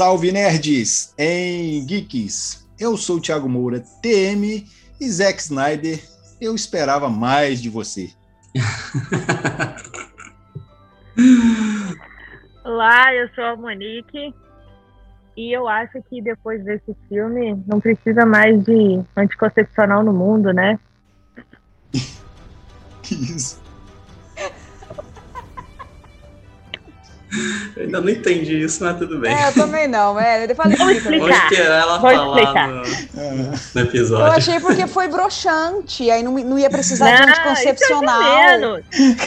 Salve nerds em geeks. Eu sou o Thiago Moura, TM e Zack Snyder. Eu esperava mais de você. Olá, eu sou a Monique e eu acho que depois desse filme não precisa mais de anticoncepcional no mundo, né? que isso? Eu ainda não entendi isso, mas tudo bem. É, eu também não, é. Depois Vou explicar. Vou esperar ela Vou falar explicar. no, no episódio. Eu achei porque foi broxante, aí não, não ia precisar de Não, anticoncepcional. Isso é de menos.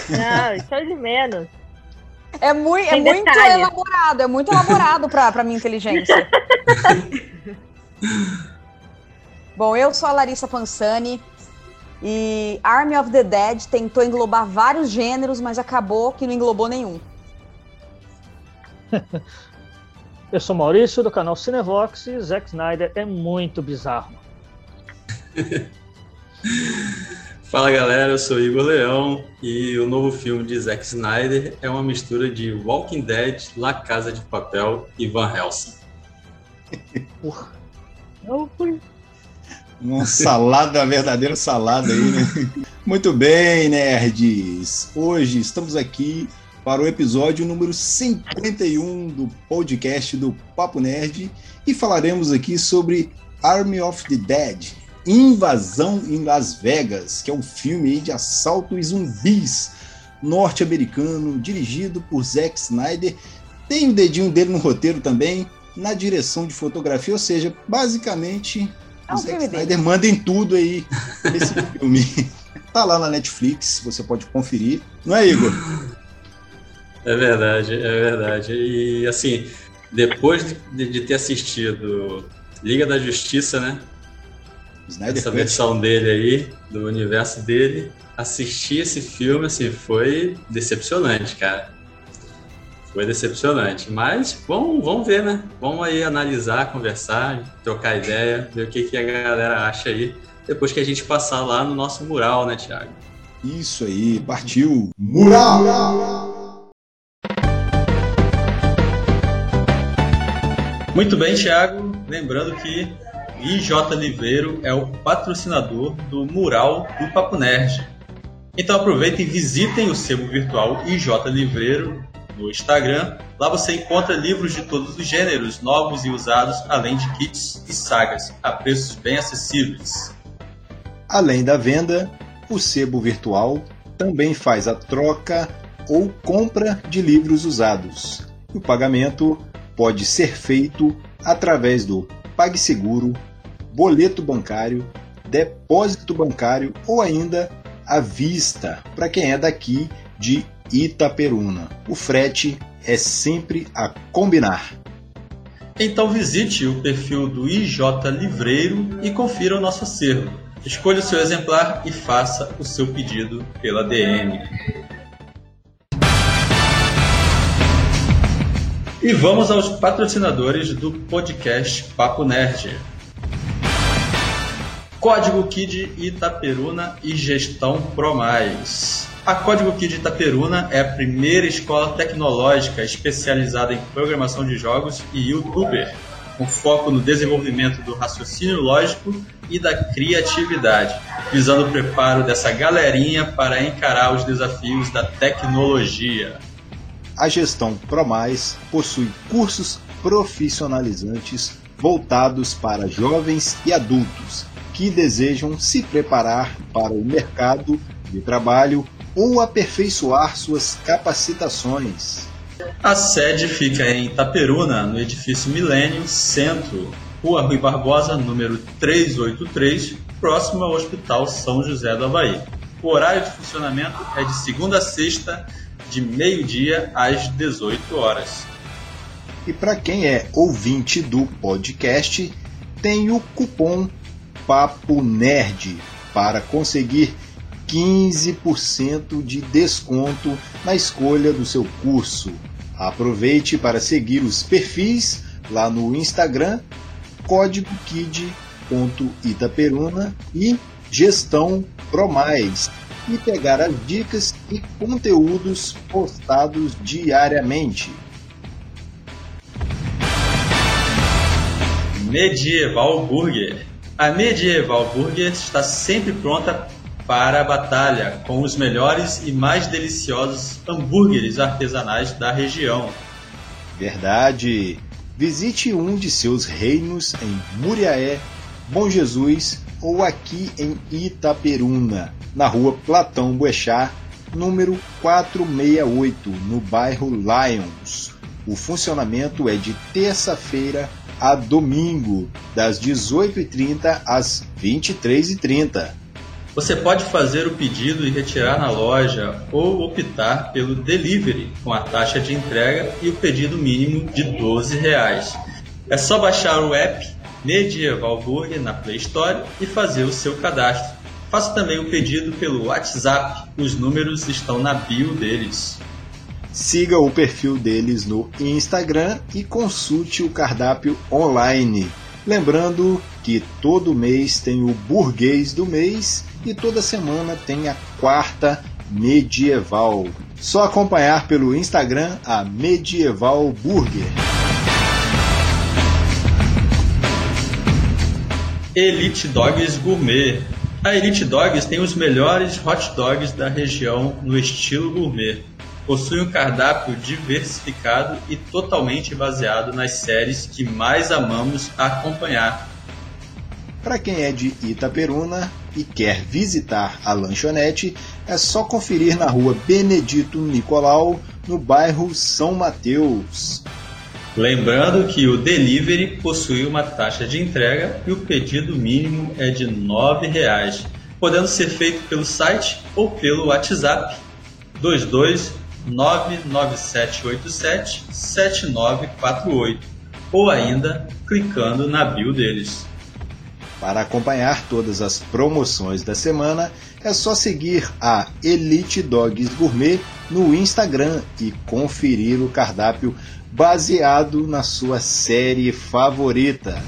Não, isso é de menos. É, mui, é muito elaborado, é muito elaborado pra, pra minha inteligência. Bom, eu sou a Larissa Pansani e Army of the Dead tentou englobar vários gêneros, mas acabou que não englobou nenhum. Eu sou Maurício do canal Cinevox e Zack Snyder é muito bizarro. Fala galera, eu sou Igor Leão e o novo filme de Zack Snyder é uma mistura de Walking Dead, La Casa de Papel e Van Helsing. Eu fui. Uma salada, verdadeira salada aí, né? Muito bem, nerds. Hoje estamos aqui para o episódio número 51 do podcast do Papo Nerd e falaremos aqui sobre Army of the Dead, Invasão em Las Vegas, que é um filme de assalto e zumbis norte-americano, dirigido por Zack Snyder. Tem o dedinho dele no roteiro também, na direção de fotografia, ou seja, basicamente É um o Zack filme dele. Snyder manda em tudo aí nesse filme. Tá lá na Netflix, você pode conferir. Não é, Igor? É verdade, é verdade. E assim, depois de, de ter assistido Liga da Justiça, né? Snyder Essa versão dele aí, do universo dele, assistir esse filme, assim, foi decepcionante, cara. Foi decepcionante. Mas vamos, vamos ver, né? Vamos aí analisar, conversar, trocar ideia, ver o que, que a galera acha aí, depois que a gente passar lá no nosso mural, né, Thiago? Isso aí, partiu. Mural! Muito bem, Thiago. Lembrando que IJ Liveiro é o patrocinador do mural do Papo Nerd. Então aproveitem e visitem o sebo virtual IJ Livreiro no Instagram. Lá você encontra livros de todos os gêneros, novos e usados, além de kits e sagas, a preços bem acessíveis. Além da venda, o sebo virtual também faz a troca ou compra de livros usados. O pagamento pode ser feito através do PagSeguro, boleto bancário, depósito bancário ou ainda à vista para quem é daqui de Itaperuna. O frete é sempre a combinar. Então visite o perfil do IJ Livreiro e confira o nosso acervo. Escolha o seu exemplar e faça o seu pedido pela DM. E vamos aos patrocinadores do podcast Papo Nerd. Código Kid Itaperuna e Gestão Promais. A Código Kid Itaperuna é a primeira escola tecnológica especializada em programação de jogos e youtuber, com foco no desenvolvimento do raciocínio lógico e da criatividade, visando o preparo dessa galerinha para encarar os desafios da tecnologia. A gestão ProMais possui cursos profissionalizantes voltados para jovens e adultos que desejam se preparar para o mercado de trabalho ou aperfeiçoar suas capacitações. A sede fica em Itaperuna, no edifício Milênio Centro, Rua Rui Barbosa, número 383, próximo ao Hospital São José do Havaí. O horário de funcionamento é de segunda a sexta, de meio-dia às 18 horas. E para quem é ouvinte do podcast, tem o cupom Papo Nerd para conseguir 15% de desconto na escolha do seu curso. Aproveite para seguir os perfis lá no Instagram, código kid.itaperuna e gestão promais e pegar as dicas e conteúdos postados diariamente. Medieval Burger. A Medieval Burger está sempre pronta para a batalha com os melhores e mais deliciosos hambúrgueres artesanais da região. Verdade! Visite um de seus reinos em Muriaé, Bom Jesus ou aqui em Itaperuna, na rua Platão Boechat, número 468, no bairro Lions. O funcionamento é de terça-feira a domingo, das 18h30 às 23h30. Você pode fazer o pedido e retirar na loja ou optar pelo delivery com a taxa de entrega e o pedido mínimo de 12 reais. É só baixar o app Medieval Burger na Play Store e fazer o seu cadastro. Faça também o pedido pelo WhatsApp, os números estão na bio deles. Siga o perfil deles no Instagram e consulte o cardápio online. Lembrando que todo mês tem o burguês do mês e toda semana tem a quarta medieval. Só acompanhar pelo Instagram a Medieval Burger. Elite Dogs Gourmet. A Elite Dogs tem os melhores hot dogs da região no estilo gourmet. Possui um cardápio diversificado e totalmente baseado nas séries que mais amamos acompanhar. Para quem é de Itaperuna e quer visitar a lanchonete, é só conferir na rua Benedito Nicolau, no bairro São Mateus. Lembrando que o delivery possui uma taxa de entrega e o pedido mínimo é de R$ 9,00, podendo ser feito pelo site ou pelo WhatsApp 22 99787 7948 ou ainda clicando na bio deles. Para acompanhar todas as promoções da semana, é só seguir a Elite Dogs Gourmet no Instagram e conferir o cardápio baseado na sua série favorita.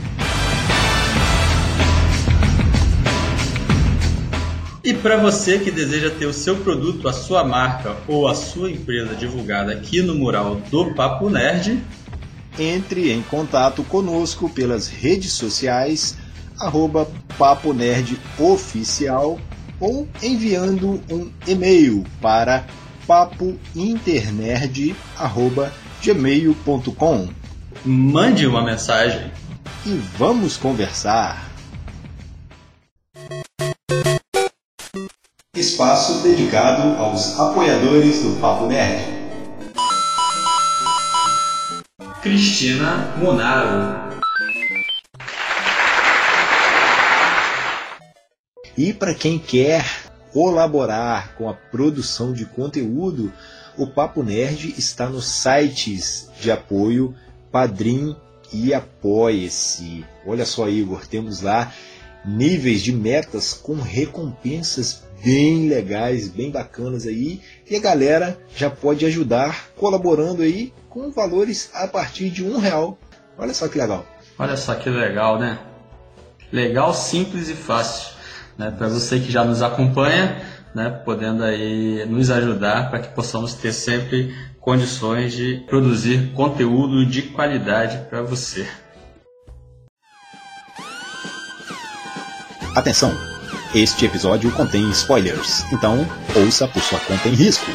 E para você que deseja ter o seu produto, a sua marca ou a sua empresa divulgada aqui no mural do Papo Nerd, entre em contato conosco pelas redes sociais arroba Papo Nerd Oficial ou enviando um e-mail para papointernerd.gmail.com Mande uma mensagem e vamos conversar. Espaço dedicado aos apoiadores do Papo Nerd. Cristina Monaro E para quem quer colaborar com a produção de conteúdo, o Papo Nerd está nos sites de apoio Padrim e Apoie-se. Olha só, Igor, temos lá níveis de metas com recompensas bem legais, bem bacanas aí, e a galera já pode ajudar colaborando aí com valores a partir de um real. Olha só que legal. Olha só que legal, né? Legal, simples e fácil né, para você que já nos acompanha, né, podendo aí nos ajudar para que possamos ter sempre condições de produzir conteúdo de qualidade para você. Atenção! Este episódio contém spoilers, então ouça por sua conta em risco.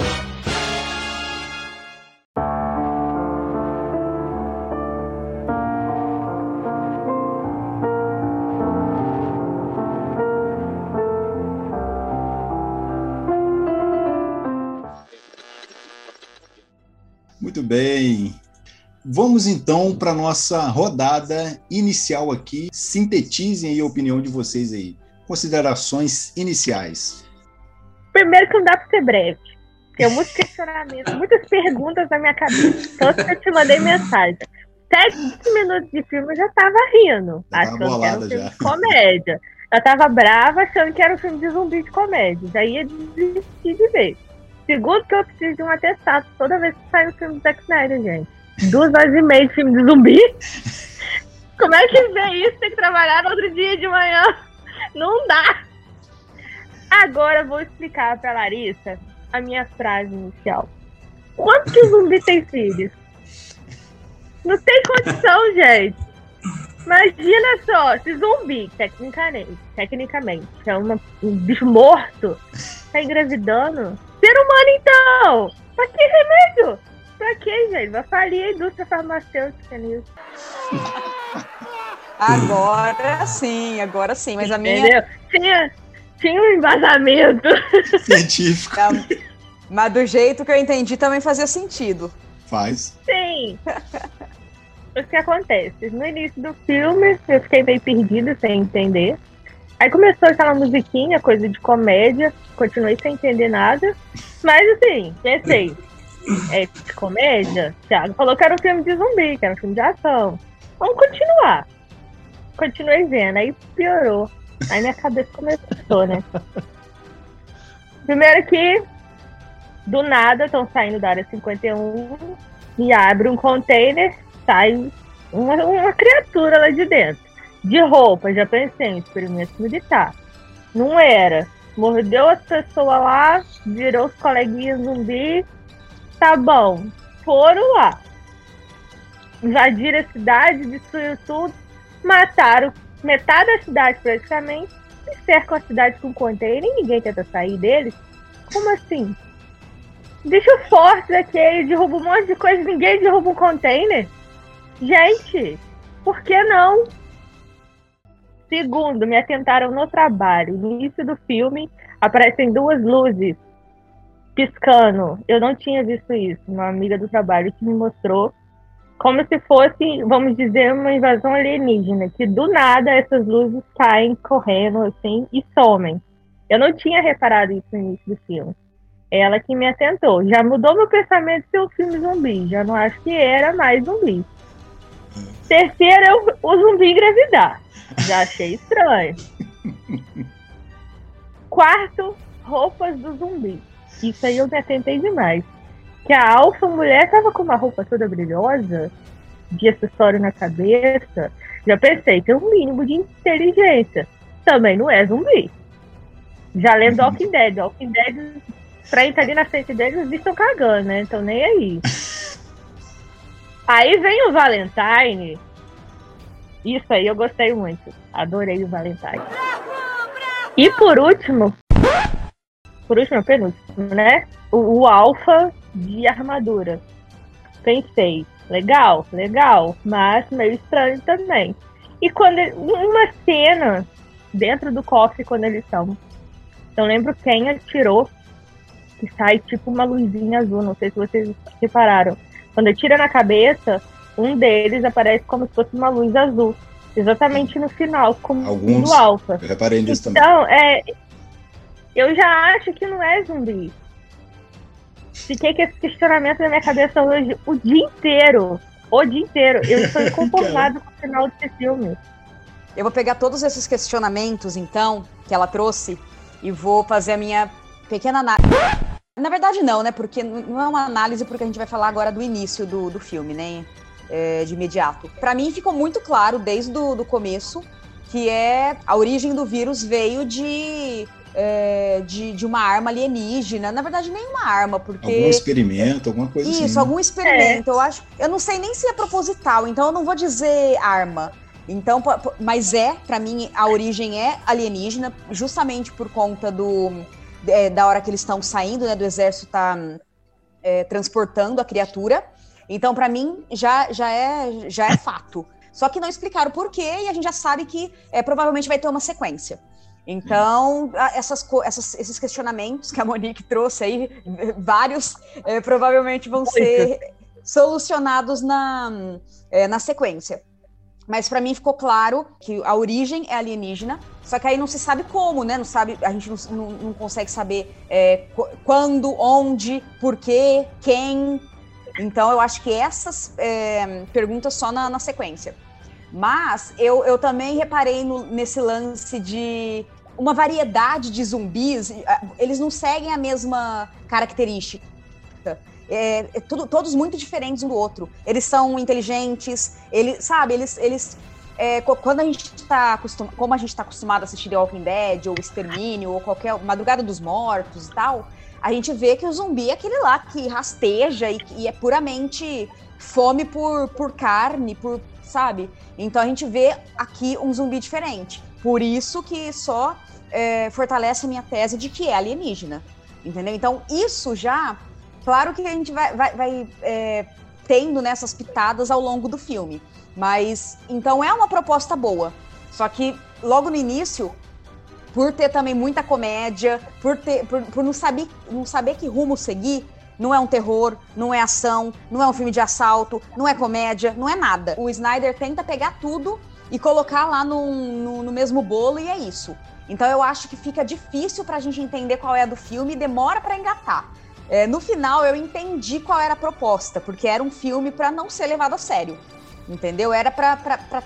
Vamos então para nossa rodada inicial aqui. Sintetizem aí a opinião de vocês aí. Considerações iniciais. Primeiro que não dá pra ser breve. Tem muitos questionamentos, muitas perguntas na minha cabeça. Tanto que eu te mandei mensagem. Sete minutos de filme eu já tava rindo, Já achando que era um filme já. de comédia. Eu tava brava achando que era um filme de zumbi de comédia. Já ia desistir de ver. Segundo que eu preciso de um atestado toda vez que sai um filme do Zack Snyder, gente. Duas horas e meia de filme de zumbi? Como é que vê isso? Tem que trabalhar no outro dia de manhã. Não dá. Agora eu vou explicar pra Larissa a minha frase inicial. Quanto que o zumbi tem filhos? Não tem condição, gente. Imagina só, se zumbi, tecnicamente, tecnicamente é uma- um bicho morto, tá engravidando. Ser humano, então! Pra que remédio? Pra que, gente? Vai falir a indústria farmacêutica nisso. Agora sim, agora sim. Mas a minha. Entendeu? Tinha, tinha um embasamento. Científico. Mas do jeito que eu entendi também fazia sentido. Faz. Sim. O que acontece? No início do filme, eu fiquei meio perdida, sem entender. Aí começou aquela musiquinha, coisa de comédia. Continuei sem entender nada. Mas assim, pensei. É de comédia? Thiago falou que era um filme de zumbi, que era um filme de ação. Vamos continuar. Continuei vendo, aí piorou. Aí minha cabeça começou, né? Primeiro que, do nada, estão saindo da área 51 e abre um container, sai uma, uma criatura lá de dentro. De roupa, já pensei, um experimento militar. Não era. Mordeu as pessoas lá, virou os coleguinhas zumbi. Tá bom. Foram lá. Invadiram a cidade, destruíram tudo, mataram metade da cidade praticamente, e cercam a cidade com container e ninguém tenta sair deles. Como assim? Bicho forte daquele, derruba um monte de coisa, ninguém derruba um container. Gente, por que não? Segundo, me atentaram no trabalho. No início do filme, aparecem duas luzes piscando. Eu não tinha visto isso. Uma amiga do trabalho que me mostrou como se fosse, vamos dizer, uma invasão alienígena, que do nada essas luzes caem correndo assim e somem. Eu não tinha reparado isso no início do filme. Ela que me atentou. Já mudou meu pensamento de ser um filme zumbi. Já não acho que era mais zumbi. Terceiro é o, o zumbi engravidar. Já achei estranho. Quarto, roupas do zumbi. Isso aí eu me atentei demais. Que a alfa mulher tava com uma roupa toda brilhosa, de acessório na cabeça. Já pensei, tem um mínimo de inteligência. Também não é zumbi. Já lendo do Walking Dead. Walking Dead, pra entrar ali na frente deles, eles estão cagando, né? Então nem aí. Aí vem o Valentine. Isso aí eu gostei muito. Adorei o Valentine. E por último, por último, penúltimo, né? O, o Alpha de armadura. Pensei, legal, legal, mas meio estranho também. E quando uma cena dentro do cofre quando eles estão. Eu lembro quem atirou que sai tipo uma luzinha azul, não sei se vocês repararam. Quando atira na cabeça, um deles aparece como se fosse uma luz azul. Exatamente no final, como Alguns. do Alpha. Eu reparei nisso também. Então, é, eu já acho que não é zumbi. Fiquei com esse questionamento na minha cabeça hoje o dia inteiro. O dia inteiro. Eu estou inconformado com o final desse filme. Eu vou pegar todos esses questionamentos, então, que ela trouxe, e vou fazer a minha pequena análise. Na verdade, não, né? Porque não é uma análise, porque a gente vai falar agora do início do, do filme, né? É, de imediato. Pra mim, ficou muito claro desde o do começo que é a origem do vírus veio de, é, de, de uma arma alienígena. Na verdade, nem uma arma, porque. Algum experimento, alguma coisa Isso, assim. algum experimento. Eu acho. Eu não sei nem se é proposital, então eu não vou dizer arma. Então, mas é, pra mim, a origem é alienígena, justamente por conta do é, da hora que eles estão saindo, né? Do exército tá é, transportando a criatura. Então, pra mim, já, já, é, já é fato. Só que não explicaram por quê e a gente já sabe que é, provavelmente vai ter uma sequência. Então, essas, essas- esses questionamentos que a Monique trouxe aí, vários, é, provavelmente vão ser solucionados na, é, na sequência. Mas para mim ficou claro que a origem é alienígena, só que aí não se sabe como, né? Não sabe, a gente não, não, não consegue saber é, quando, onde, por quê, quem. Então eu acho que essas é, perguntas só na, na, sequência. Mas eu, eu também reparei no, nesse lance de uma variedade de zumbis, eles não seguem a mesma característica. É, é tudo, todos muito diferentes um do outro. Eles são inteligentes, eles, sabe, eles, eles é, quando a gente está acostumado, como a gente está acostumado a assistir The Walking Dead, ou Extermínio, ou qualquer Madrugada dos Mortos e tal, a gente vê que o zumbi é aquele lá que rasteja e, e é puramente fome por, por carne, por, sabe? Então a gente vê aqui um zumbi diferente. Por isso que só é, fortalece a minha tese de que é alienígena. Entendeu? Então, isso já Claro que a gente vai, vai, vai é, tendo nessas pitadas ao longo do filme. Mas, então é uma proposta boa. Só que logo no início, por ter também muita comédia, por, ter, por, por não, saber, não saber que rumo seguir, não é um terror, não é ação, não é um filme de assalto, não é comédia, não é nada. O Snyder tenta pegar tudo e colocar lá no, no, no mesmo bolo e é isso. Então eu acho que fica difícil pra gente entender qual é a do filme e demora para engatar. É, no final eu entendi qual era a proposta, porque era um filme para não ser levado a sério. Entendeu? Era pra,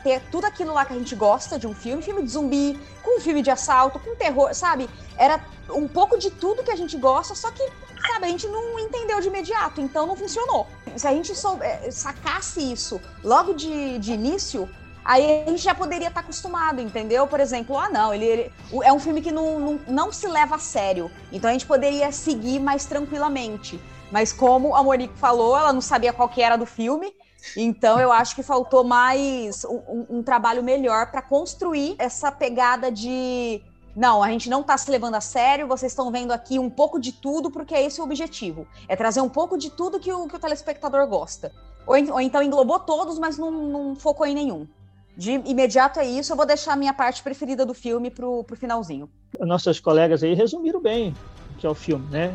ter tudo aquilo lá que a gente gosta de um filme, filme de zumbi, com filme de assalto, com terror, sabe? Era um pouco de tudo que a gente gosta, só que, sabe, a gente não entendeu de imediato, então não funcionou. Se a gente é, sacasse isso logo de, de início, aí a gente já poderia estar acostumado, entendeu? Por exemplo, ah, não, ele, ele é um filme que não, não, não, se leva a sério, então a gente poderia seguir mais tranquilamente. Mas como a Monique falou, ela não sabia qual que era do filme, então eu acho que faltou mais um, um trabalho melhor para construir essa pegada de não, a gente não está se levando a sério, vocês estão vendo aqui um pouco de tudo, porque é esse o objetivo. É trazer um pouco de tudo que o, que o telespectador gosta. Ou, ou então englobou todos, mas não, não focou em nenhum. De imediato é isso, eu vou deixar a minha parte preferida do filme pro, pro finalzinho. Nossas colegas aí resumiram bem o que é o filme, né?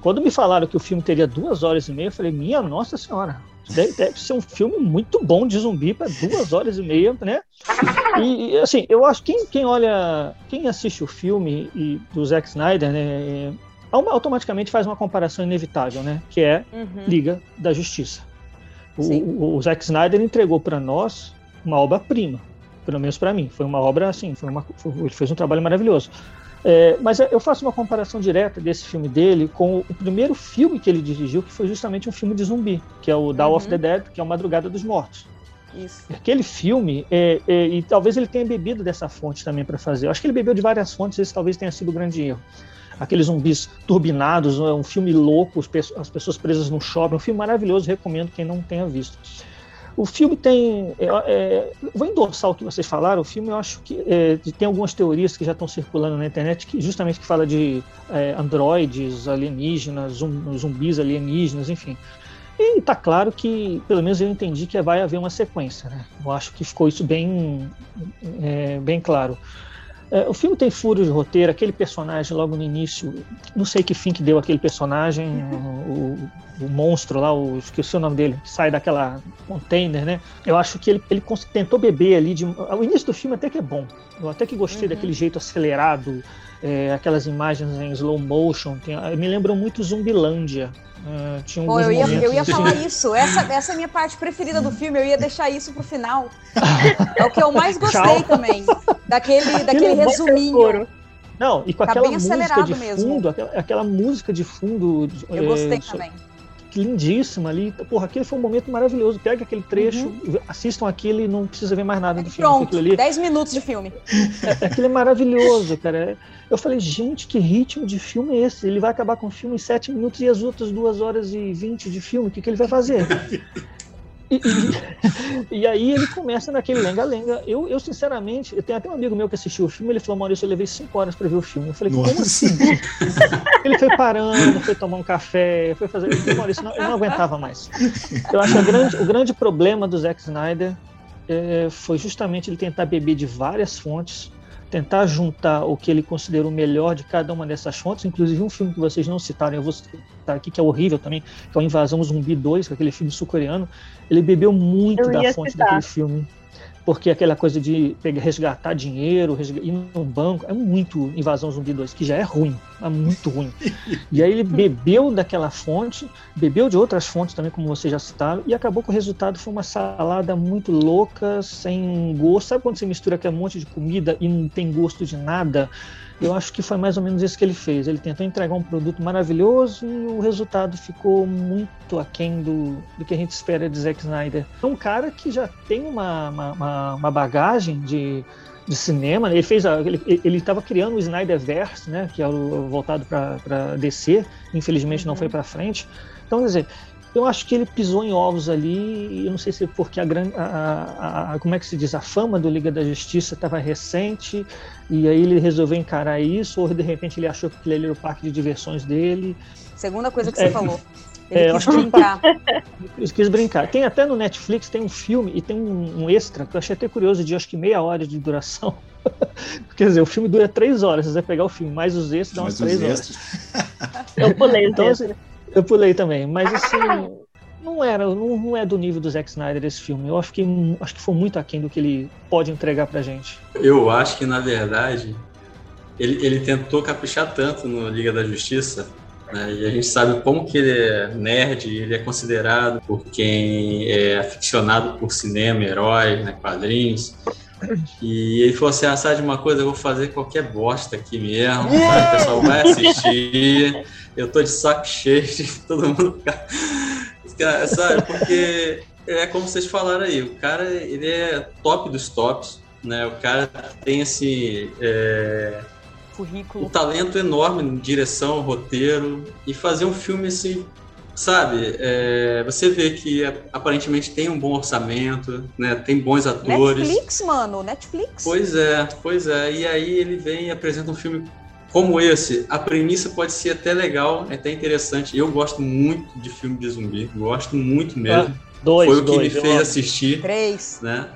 Quando me falaram que o filme teria duas horas e meia, eu falei, minha nossa senhora, deve, deve ser um filme muito bom de zumbi para duas horas e meia, né? E, assim, eu acho que quem, quem olha, quem assiste o filme e, do Zack Snyder, né, é, automaticamente faz uma comparação inevitável, né? Que é uhum. Liga da Justiça. O, o, o Zack Snyder entregou para nós uma obra-prima, pelo menos para mim. Foi uma obra assim, foi uma, foi, ele fez um trabalho maravilhoso. É, mas eu faço uma comparação direta desse filme dele com o primeiro filme que ele dirigiu, que foi justamente um filme de zumbi, que é o Dawn uhum. of the Dead, que é o Madrugada dos Mortos. Isso. Aquele filme, é, é, e talvez ele tenha bebido dessa fonte também para fazer. Eu acho que ele bebeu de várias fontes, esse talvez tenha sido o um grande erro. Aqueles zumbis turbinados, é um filme louco, as pessoas presas no shopping, um filme maravilhoso, recomendo quem não tenha visto. O filme tem. É, é, vou endossar o que vocês falaram. O filme, eu acho que é, tem algumas teorias que já estão circulando na internet, que justamente que fala de é, androides alienígenas, zumbis alienígenas, enfim. E está claro que, pelo menos eu entendi que vai haver uma sequência. Né? Eu acho que ficou isso bem, é, bem claro. É, o filme tem furos de roteiro, aquele personagem logo no início, não sei que fim que deu aquele personagem, o, o, monstro lá, o, esqueci o nome dele, que sai daquela container, né? Eu acho que ele, ele tentou beber ali de. O início do filme até que é bom. Eu até que gostei uhum. daquele jeito acelerado, é, aquelas imagens em slow motion. Tem, me lembram muito Zumbilândia. Uh, tinha Pô, eu ia, eu ia falar isso. Essa, essa é a minha parte preferida do filme. Eu ia deixar isso pro final. é o que eu mais gostei também. Daquele, daquele resuminho. Não, e com tá aquela música de fundo, aquela, aquela, música de fundo. Eu é, gostei também. Lindíssima ali. Porra, aquele foi um momento maravilhoso. Pega aquele trecho, uhum. assistam aquilo e não precisa ver mais nada do filme. Pronto, ali. 10 minutos de filme. É, aquilo é maravilhoso, cara. Eu falei, gente, que ritmo de filme é esse? Ele vai acabar com o filme em 7 minutos e as outras 2 horas e 20 de filme, o que, que ele vai fazer? E, e, e, aí ele começa naquele lenga-lenga. Eu, eu, sinceramente, eu tenho até um amigo meu que assistiu o filme, ele falou, Maurício, eu levei 5 horas para ver o filme. Eu falei, Nossa. como assim? ele foi parando, foi tomar um café, foi fazer. Eu falei, Maurício, não, eu não aguentava mais. Eu acho que grande, o grande problema do Zack Snyder é, foi justamente ele tentar beber de várias fontes tentar juntar o que ele considera o melhor de cada uma dessas fontes, inclusive um filme que vocês não citaram, eu vou citar aqui, que é horrível também, que é o Invasão Zumbi 2, que é aquele filme sul-coreano. Ele bebeu muito da fonte citar. daquele filme. Porque aquela coisa de pegar, resgatar dinheiro, resgatar, ir num banco, é muito Invasão Zumbi 2, que já é ruim, é muito ruim. e aí ele bebeu daquela fonte, bebeu de outras fontes também, como vocês já citaram, e acabou que o resultado foi uma salada muito louca, sem gosto. Sabe quando você mistura aquele monte de comida e não tem gosto de nada? Eu acho que foi mais ou menos isso que ele fez. Ele tentou entregar um produto maravilhoso e o resultado ficou muito aquém do, do que a gente espera de Zack Snyder. É um cara que já tem uma, uma, uma bagagem de, de cinema. Ele fez a, ele estava criando o Snyderverse, né, que é o voltado para DC. Infelizmente não foi para frente. Então, quer dizer, eu acho que ele pisou em ovos ali, eu não sei se é porque a, a, a, como é que se diz, a fama do Liga da Justiça estava recente, e aí ele resolveu encarar isso, ou de repente ele achou que ele era o parque de diversões dele. Segunda coisa que você é, falou. Ele é, quis brincar. Ele quis brincar. Tem até no Netflix, tem um filme e tem um, um extra, que eu achei até curioso, de acho que meia hora de duração. Quer dizer, o filme dura três horas, se você pegar o filme, mais os extras dá umas três horas. Eu pulei então, assim, eu pulei também, mas assim, não era, não, não, é do nível do Zack Snyder esse filme. Eu acho que acho que foi muito aquém do que ele pode entregar pra gente. Eu acho que na verdade ele, ele tentou caprichar tanto no Liga da Justiça, né, e a gente sabe como que ele é nerd, ele é considerado por quem é aficionado por cinema, heróis, né, quadrinhos. E ele falou assim: ah, sabe de uma coisa, eu vou fazer qualquer bosta aqui mesmo, o pessoal vai assistir eu tô de saco cheio de todo mundo ficar. Sabe? Porque é como vocês falaram aí, o cara ele é top dos tops, né? O cara tem esse é, currículo, um talento enorme em direção, roteiro e fazer um filme assim, sabe? É, você vê que aparentemente tem um bom orçamento, né? Tem bons atores. Netflix, mano, Netflix. Pois é, pois é. E aí ele vem e apresenta um filme como esse, a premissa pode ser até legal, é até interessante. Eu gosto muito de filme de zumbi, gosto muito mesmo. Ah, dois, Foi o que dois, me fez assistir. Três. Né?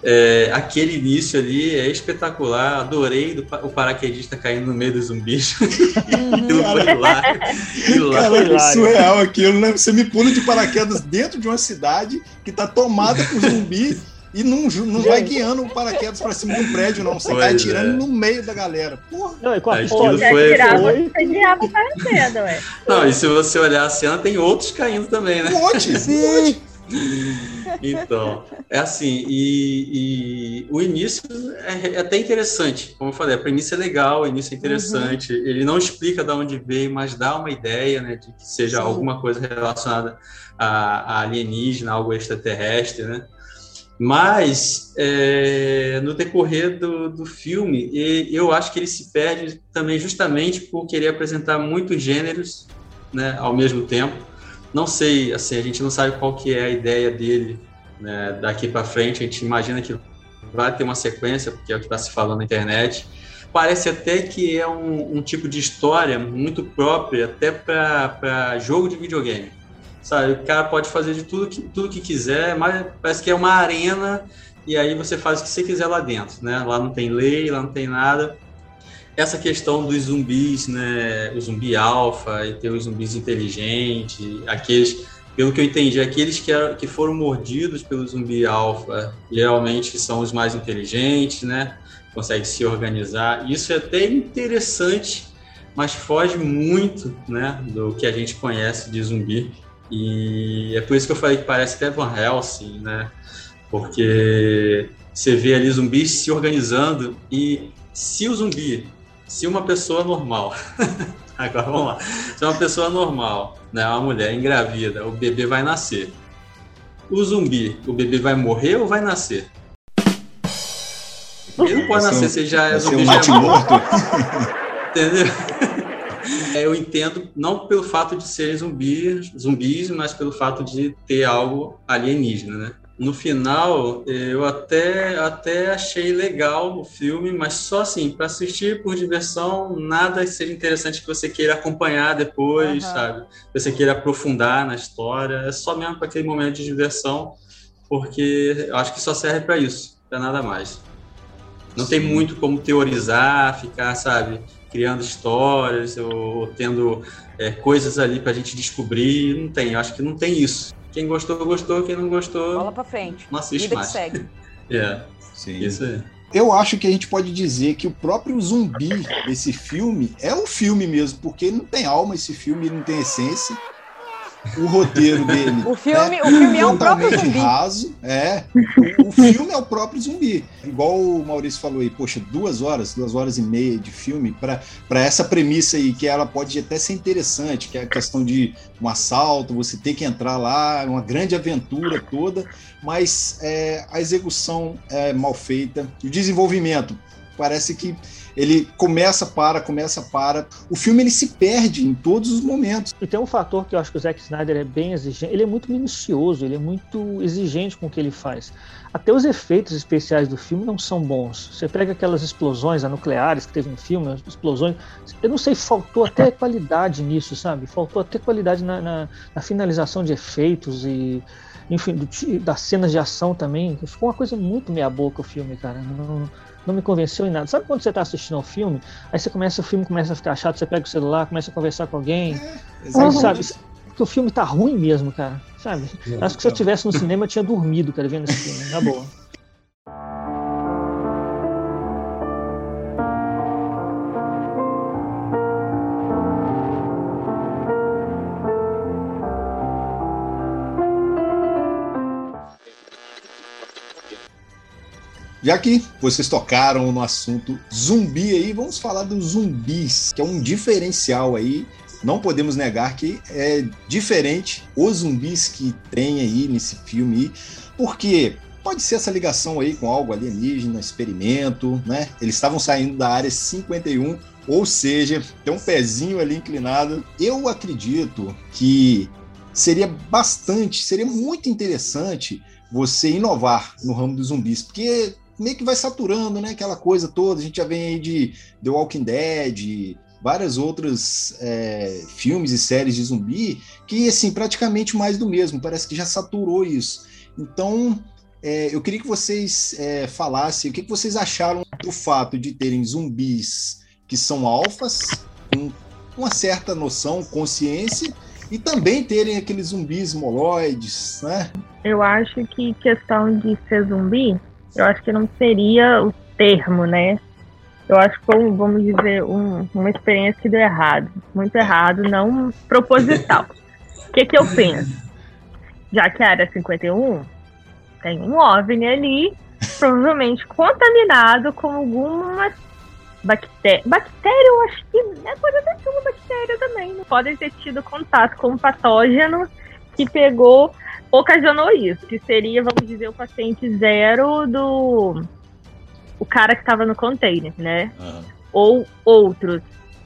É, aquele início ali é espetacular. Adorei do, o paraquedista caindo no meio dos zumbis. aquilo foi lá. Cara, é surreal aquilo, né? Você me pula de paraquedas dentro de uma cidade que tá tomada por zumbi e não, não vai guiando o paraquedas pra cima do prédio, não. Você pois vai atirando é. no meio da galera. Porra. Não, e com a pistola. Foi, foi... Você guiava o paraquedas, ué. Não, e se você olhar a cena, tem outros caindo também, né? Um monte, Sim. Então, é assim, e, e o início é, é, até interessante, como eu falei, a premissa é legal, o início é interessante, uhum. ele não explica de onde veio, mas dá uma ideia, né, de que seja Sim. alguma coisa relacionada a, a alienígena, algo extraterrestre, né, mas, é, no decorrer do, do filme, eu acho que ele se perde também justamente por querer apresentar muitos gêneros né, ao mesmo tempo. Não sei, assim, a gente não sabe qual que é a ideia dele né, daqui para frente. A gente imagina que vai ter uma sequência, porque é o que está se falando na internet. Parece até que é um, um tipo de história muito própria até para jogo de videogame sabe? O cara pode fazer de tudo que, tudo que quiser, mas parece que é uma arena e aí você faz o que você quiser lá dentro, né? Lá não tem lei, lá não tem nada. Essa questão dos zumbis, né? O zumbi alfa e ter os zumbis inteligentes, aqueles, pelo que eu entendi, aqueles que, que foram mordidos pelo zumbi alfa geralmente são os mais inteligentes, né? Conseguem se organizar. Isso é até interessante, mas foge muito, né? Do que a gente conhece de zumbi. E é por isso que eu falei que parece até Van Helsing, né? Porque você vê ali zumbis se organizando e se o zumbi, se uma pessoa normal, agora vamos lá, se uma pessoa normal, né, uma mulher engravida, o bebê vai nascer. O zumbi, o bebê vai morrer ou vai nascer? Ele não pode nascer, você já é zumbi. Um já é morto. Entendeu? É, eu entendo não pelo fato de serem zumbis, zumbis, mas pelo fato de ter algo alienígena, né? No final, eu até, até achei legal o filme, mas só assim, para assistir por diversão, nada seja interessante que você queira acompanhar depois, uhum. sabe? Você queira aprofundar na história, é só mesmo para aquele momento de diversão, porque eu acho que só serve para isso, para nada mais. Não Sim. tem muito como teorizar, ficar, sabe? Criando histórias ou, tendo é, coisas ali para a gente descobrir. Não tem, eu acho que não tem isso. Quem gostou, gostou. Quem não gostou. Bola para frente. Não assiste Vida mais. Que segue. É, Sim. isso aí. Eu acho que a gente pode dizer que o próprio zumbi desse filme é o filme mesmo, porque não tem alma esse filme, não tem essência o roteiro dele. O filme, é, o filme é o próprio zumbi. raso. É. O, o, filme é o próprio zumbi. Igual o Maurício falou aí, poxa, duas horas, duas horas e meia de filme para essa premissa aí, que ela pode até ser interessante, que é a questão de um assalto, você ter que entrar lá, uma grande aventura toda, mas é, a execução é mal feita. O desenvolvimento parece que ele começa, para, começa, para. O filme ele se perde em todos os momentos. E tem um fator que eu acho que o Zack Snyder é bem exigente, ele é muito minucioso, ele é muito exigente com o que ele faz. Até os efeitos especiais do filme não são bons. Você pega aquelas explosões nucleares que teve no filme, as explosões. Eu não sei, faltou até qualidade nisso, sabe? Faltou até qualidade na, na, na finalização de efeitos e enfim, do, das cenas de ação também. Ficou uma coisa muito meia-boca o filme, cara. Não, não me convenceu em nada. Sabe quando você está assistindo ao filme, aí você começa, o filme começa a ficar chato, você pega o celular, começa a conversar com alguém, é, aí, sabe? Que o filme tá ruim mesmo, cara. Sabe? Acho que se eu estivesse no cinema eu tinha dormido, cara, vendo esse filme, na boa. Já que vocês tocaram no assunto zumbi aí, vamos falar dos zumbis, que é um diferencial aí. Não podemos negar que é diferente os zumbis que tem aí nesse filme, porque pode ser essa ligação aí com algo alienígena, experimento, né? Eles estavam saindo da área 51, ou seja, tem um pezinho ali inclinado. Eu acredito que seria bastante, seria muito interessante você inovar no ramo dos zumbis, porque meio que vai saturando, né? Aquela coisa toda. A gente já vem aí de The Walking Dead, várias outras é, filmes e séries de zumbi que, assim, praticamente mais do mesmo. Parece que já saturou isso. Então, é, eu queria que vocês é, falassem o que, que vocês acharam do fato de terem zumbis que são alfas, com uma certa noção, consciência, e também terem aqueles zumbis moloides, né? Eu acho que questão de ser zumbi eu acho que não seria o termo, né? Eu acho que foi, vamos dizer, um, uma experiência que deu errado. Muito errado, não proposital. O que, que eu penso? Já que a área 51 tem um OVNI ali, provavelmente contaminado com alguma bactéria. Bactéria, eu acho que é, ser uma bactéria também. Não podem ter tido contato com um patógeno que pegou ocasionou isso, que seria, vamos dizer, o paciente zero do o cara que estava no container, né? Uhum. Ou outros.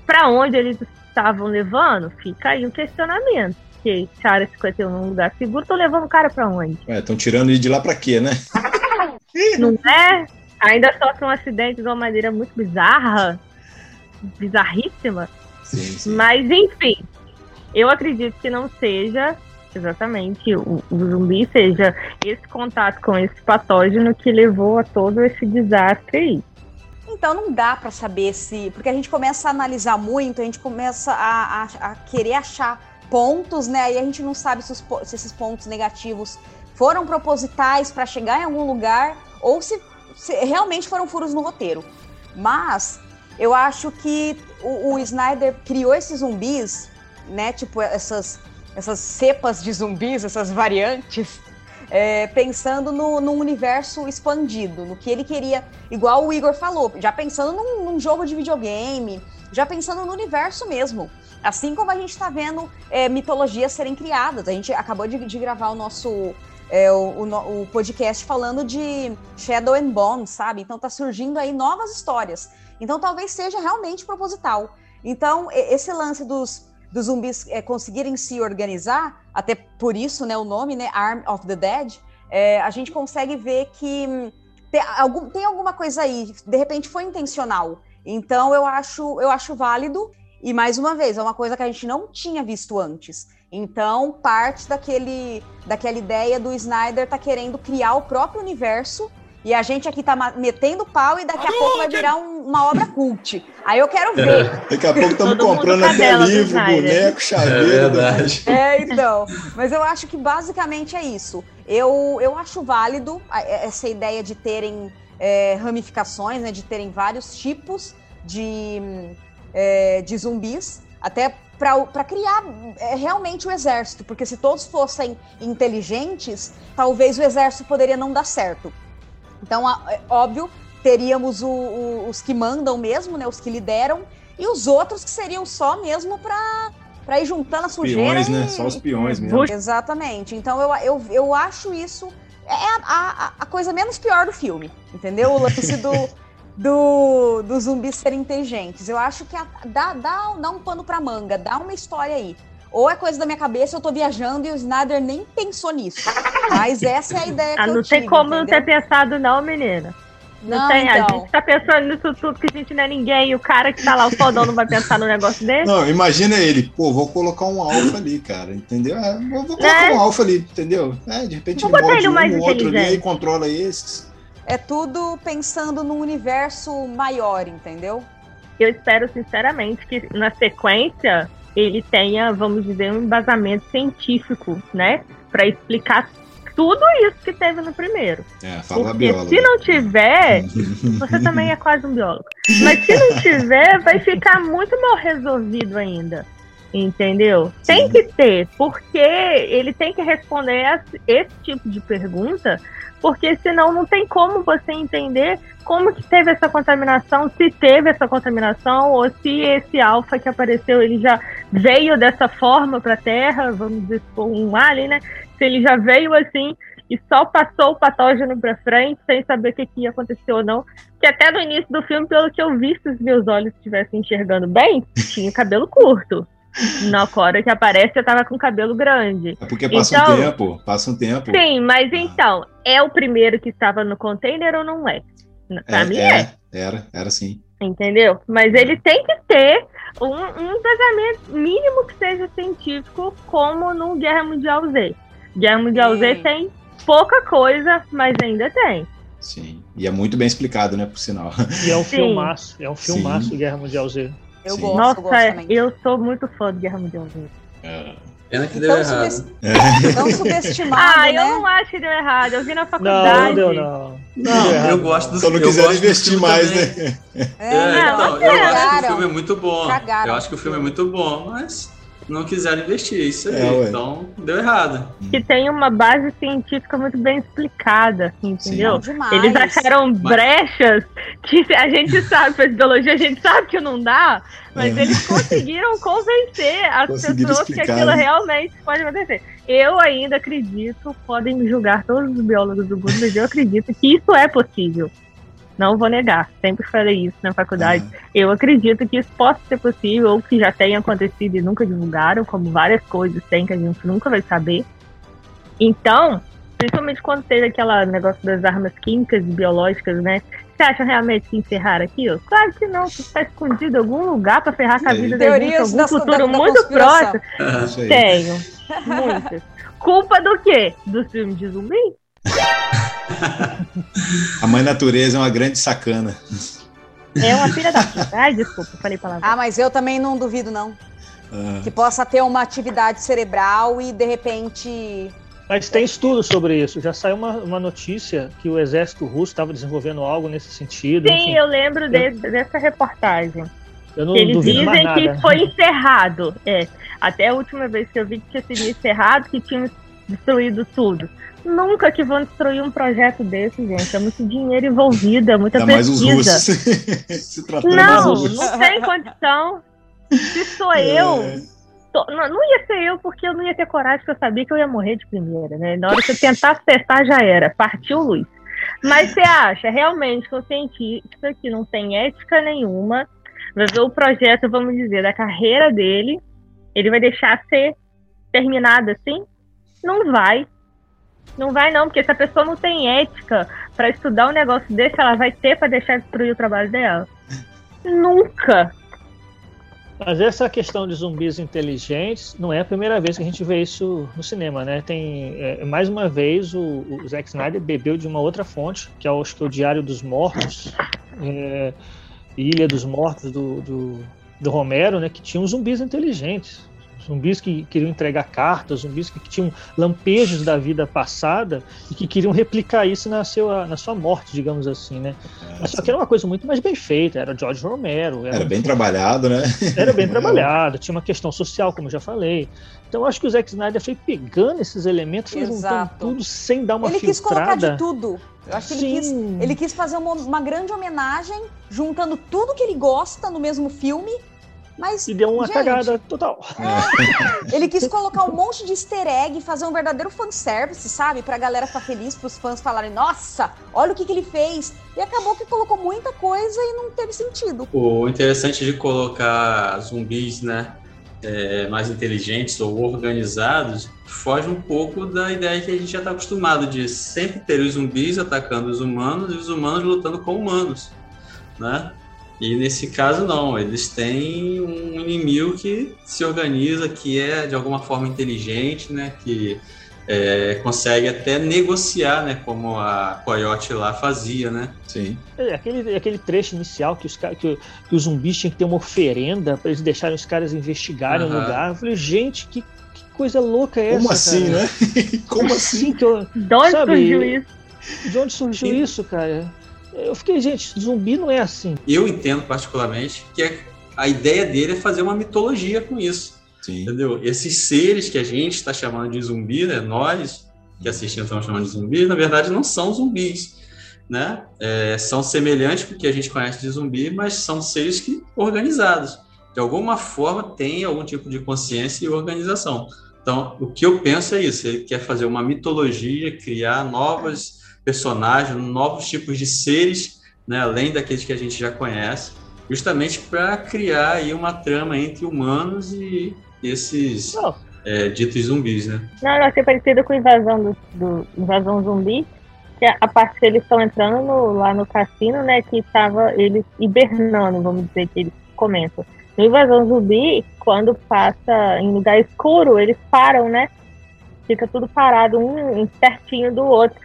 Para onde eles estavam levando, fica aí o um questionamento. Que se a área 51 num lugar seguro, estão levando o cara para onde? Estão é, tirando ele de lá para quê, né? Não é? Ainda sofre um acidente de uma maneira muito bizarra, bizarríssima. Sim, sim. Mas, enfim, eu acredito que não seja exatamente o, o, zumbi seja esse contato com esse patógeno que levou a todo esse desastre aí. Então não dá para saber se. Porque a gente começa a analisar muito, a gente começa a, a, a querer achar pontos, né? E a gente não sabe se, os, se esses pontos negativos foram propositais para chegar em algum lugar ou se, se, realmente foram furos no roteiro. Mas eu acho que o, o Snyder criou esses zumbis, né? Tipo, essas essas cepas de zumbis, essas variantes, é, pensando no, no, universo expandido, no que ele queria, igual o Igor falou, já pensando num, num jogo de videogame, já pensando no universo mesmo. Assim como a gente está vendo é, mitologias serem criadas. A gente acabou de, de gravar o nosso é, o, o, o, podcast falando de Shadow and Bone, sabe? Então tá surgindo aí novas histórias. Então talvez seja realmente proposital. Então, esse lance dos dos zumbis é, conseguirem se organizar, até por isso né, o nome, né, Arm of the Dead, é, a gente consegue ver que hum, tem, algum, tem alguma coisa aí, de repente foi intencional. Então eu acho, eu acho válido, e mais uma vez, é uma coisa que a gente não tinha visto antes. Então, parte daquele, daquela ideia do Snyder tá querendo criar o próprio universo E a gente aqui tá metendo pau e daqui a pouco vai virar um- uma obra cult. Aí eu quero ver. Daqui a pouco estamos comprando até cadela do livro, boneco, É chaveiro. verdade. É, então. Mas eu acho que basicamente é isso. Eu, eu acho válido a- essa ideia de terem é, ramificações, né, de terem vários tipos de, é, de zumbis, até para criar é, realmente o exército, porque se todos fossem inteligentes, talvez o exército poderia não dar certo. Então, é óbvio, teríamos o- o- os que mandam mesmo, né, os que lideram, e os outros que seriam só mesmo para para ir juntando a sujeira. Peões, né? e- Só os peões mesmo. Exatamente. Então eu, eu, eu acho isso é a, a, a coisa menos pior do filme, entendeu? O lance do, do, dos zumbis serem inteligentes. Eu acho que a- dá, dá, dá um pano pra manga, dá uma história aí. Ou é coisa da minha cabeça, eu tô viajando e o Snyder nem pensou nisso. Mas essa é a ideia Ah, que eu não tive, tem como não entendeu? ter pensado, não, menina. Não, Não, tem. A então. gente tá pensando nisso tudo que a gente não é ninguém. E o cara que tá lá, o fodão, não vai pensar no negócio dele. Não, imagina ele, pô, vou colocar um alfa ali, cara, entendeu? É, vou, vou colocar Né? um alfa ali, entendeu? É, de repente Vou ele botar morde ele um, mais o outro ali inteligente. e controla esses. É tudo pensando num universo maior, entendeu? Eu espero, sinceramente, que na sequência ele tenha, vamos dizer, um embasamento científico, né? Pra explicar tudo isso que teve no primeiro. É, fala Porque bióloga. se não tiver, você também é quase um biólogo. Mas se não tiver, vai ficar muito mal resolvido ainda. Entendeu? Tem Sim. que ter, porque ele tem que responder esse tipo de pergunta, porque senão não tem como você entender como que teve essa contaminação, se teve essa contaminação, ou se esse alfa que apareceu, ele já veio dessa forma para a Terra, vamos dizer, for um alien, né? Se ele já veio assim e só passou o patógeno para frente sem saber o que, que ia acontecer ou não. Que até no início do filme, pelo que eu vi, se os meus olhos estivessem enxergando bem, tinha cabelo curto. Na hora que aparece, eu tava com cabelo grande. É porque passa Então- um tempo, passa um tempo. Sim, mas Ah. então, é o primeiro que estava no container ou não é? Pra mim é. Era, era sim. entendeu? Mas ele tem que ter um, um embasamento mínimo que seja científico, como no Guerra Mundial Z. Guerra Mundial Z Sim. tem pouca coisa, mas ainda tem. Sim. E é muito bem explicado, né, por sinal. E é um Sim. filmaço, é um filmaço Sim. Guerra Mundial Z. Eu Sim. gosto, eu Nossa, gosto também. eu sou muito fã do Guerra Mundial Z. É. Pena que deu Tão, errado. subes- tão subestimado, Ah, eu né? não acho que deu errado. Eu vi na faculdade. não deu não. Não, deu errado, eu gosto do Só não eu do investir mais, também. né? É, É, então, não, eu acho que o filme é muito bom. Cagaram. Eu acho que o filme é muito bom, mas não quiseram investir, é isso aí. É, então, deu errado. Que tem uma base científica muito bem explicada, entendeu? Demais. Eles acharam brechas que a gente sabe, faz biologia, a gente sabe que não dá, mas É. eles conseguiram convencer as Conseguiram pessoas que explicar, aquilo né? realmente pode acontecer. Eu ainda acredito, podem me julgar todos os biólogos do mundo, mas eu acredito que isso é possível. Não vou negar, sempre falei isso na faculdade. Eu acredito que isso possa ser possível, ou que já tenha acontecido e nunca divulgaram, como várias coisas tem que a gente nunca vai saber. Então, principalmente quando teve aquele negócio das armas químicas e biológicas, né? Você acha realmente que encerraram aquilo? Claro que não, que está escondido em algum lugar para ferrar com a vida da gente, Teorias algum futuro da- da muito próximo. Aí. Tenho, muitas. Culpa do quê? Do filme de zumbi? A mãe natureza é uma grande sacana. É uma filha da puta. Ai, desculpa, falei palavra. Ah, mas eu também não duvido, não. Ah, Que possa ter uma atividade cerebral e, de repente... Mas tem estudo sobre isso. Já saiu uma, uma notícia que o exército russo estava desenvolvendo algo nesse sentido. Sim, enfim. eu lembro desse- dessa reportagem. eu não Eles duvido mais dizem nada. que foi encerrado. É, até a última vez que eu vi que tinha sido encerrado, que tinham destruído tudo. Nunca que vão destruir um projeto desse, gente. É muito dinheiro envolvido, é muita Ainda pesquisa. Se tratando Não, não tem condição. Se sou eu, tô- não, não ia ser eu, porque eu não ia ter coragem, porque eu sabia que eu ia morrer de primeira, né? Na hora que eu tentar acertar, já era. Partiu luz. Mas você acha realmente que o cientista que não tem ética nenhuma vai ver o projeto, vamos dizer, da carreira dele, ele vai deixar ser terminado assim? Não vai. Não vai não, porque se a pessoa não tem ética para estudar um negócio desse, ela vai ter para deixar destruir o trabalho dela? Nunca. Mas essa questão de zumbis inteligentes não é a primeira vez que a gente vê isso no cinema, né? Tem é, mais uma vez o, o, Zack Snyder bebeu de uma outra fonte, que é o, acho que é o Diário dos Mortos, é, Ilha dos Mortos do, do, do Romero, né? Que tinham zumbis inteligentes zumbis que queriam entregar cartas, zumbis que tinham lampejos da vida passada e que queriam replicar isso na sua, na sua morte, digamos assim, né? É, só que era uma coisa muito mais bem feita, era George Romero. Era, era bem trabalhado, né? Era bem trabalhado, tinha uma questão social, como eu já falei. Então acho que o Zack Snyder foi pegando esses elementos, foi juntando tudo sem dar uma ele filtrada. Ele quis colocar de tudo. Eu acho que ele quis, ele quis fazer uma, uma grande homenagem, juntando tudo que ele gosta no mesmo filme mas, e deu uma gente, cagada total. É, ele quis colocar um monte de easter egg, fazer um verdadeiro fanservice, sabe? Pra galera ficar feliz, pros fãs falarem, nossa, olha o que, que ele fez. E acabou que colocou muita coisa e não teve sentido. O interessante de colocar zumbis, né? É, mais inteligentes ou organizados, foge um pouco da ideia que a gente já está acostumado de sempre ter os zumbis atacando os humanos e os humanos lutando com humanos, né? E nesse caso não, eles têm um inimigo que se organiza, que é de alguma forma inteligente, né? Que é, consegue até negociar, né? Como a Coyote lá fazia, né? Sim. É, aquele, aquele trecho inicial que os, que, que os zumbis tinham que ter uma oferenda para eles deixarem os caras investigarem uhum. o lugar. Eu falei, gente, que, que coisa louca é Como essa? Como assim, cara? né? Como assim? Que eu, de onde sabe, surgiu isso? De onde surgiu e... isso, cara? Eu fiquei, gente, zumbi não é assim. Eu entendo particularmente que é, a ideia dele é fazer uma mitologia com isso. Sim. Entendeu? Esses seres que a gente está chamando de zumbi, né? Nós que assistimos estamos chamando de zumbi, na verdade não são zumbis. Né? É, são semelhantes porque a gente conhece de zumbi, mas são seres que organizados. De alguma forma têm algum tipo de consciência e organização. Então, o que eu penso é isso: ele quer fazer uma mitologia, criar novas personagens, novos tipos de seres, né, além daqueles que a gente já conhece, justamente para criar aí uma trama entre humanos e esses é, ditos zumbis, né? Não, eu achei parecido com invasão do, do invasão zumbi, que a parte que eles estão entrando no, lá no cassino, né, que estava eles hibernando, vamos dizer que eles comentam. No invasão zumbi, quando passa em lugar escuro, eles param, né? Fica tudo parado, um pertinho do outro.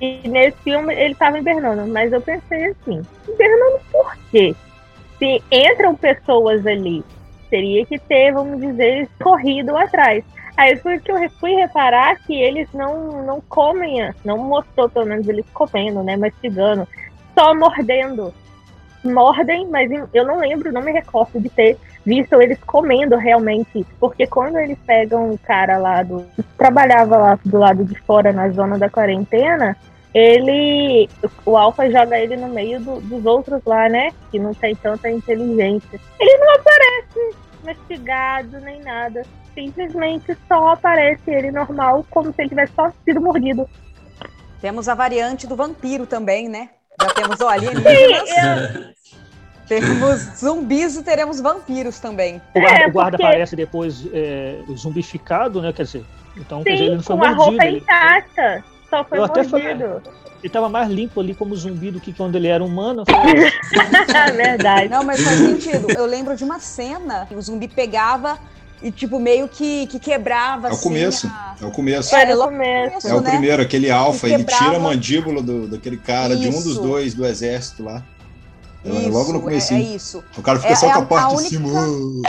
E nesse filme ele estava invernando, mas eu pensei assim, invernando por quê? Se entram pessoas ali, teria que ter, vamos dizer, corrido atrás. Aí foi que eu fui reparar que eles não, não comem, não mostrou pelo menos eles comendo, né, mastigando, só mordendo. Mordem, mas eu não lembro, não me recordo de ter visto eles comendo realmente, porque quando eles pegam o cara lá do que trabalhava lá do lado de fora na zona da quarentena, ele o Alpha joga ele no meio do, dos outros lá, né, que não tem tanta inteligência. Ele não aparece mastigado nem nada, simplesmente só aparece ele normal, como se ele tivesse só sido mordido. Temos a variante do vampiro também, né? Já temos o alienígenas. Sim, zumbis e teremos vampiros também. O guarda, é, o guarda porque... aparece depois é, zumbificado, né? Quer dizer, então Sim, quer dizer, ele não foi com mordido. a roupa intacta. Só foi eu mordido. Falei, ele tava mais limpo ali como zumbi do que quando ele era humano. Verdade. Não, mas faz sentido. Eu lembro de uma cena que o zumbi pegava e, tipo, meio que, que quebrava. É o assim, começo. A... É o começo. É, é o começo. É o né? primeiro, aquele alfa. Ele tira a mandíbula do, daquele cara, isso. de um dos dois do exército lá. Isso, logo no começo. É, é, isso. O cara fica é, só é com a, a parte única... de cima.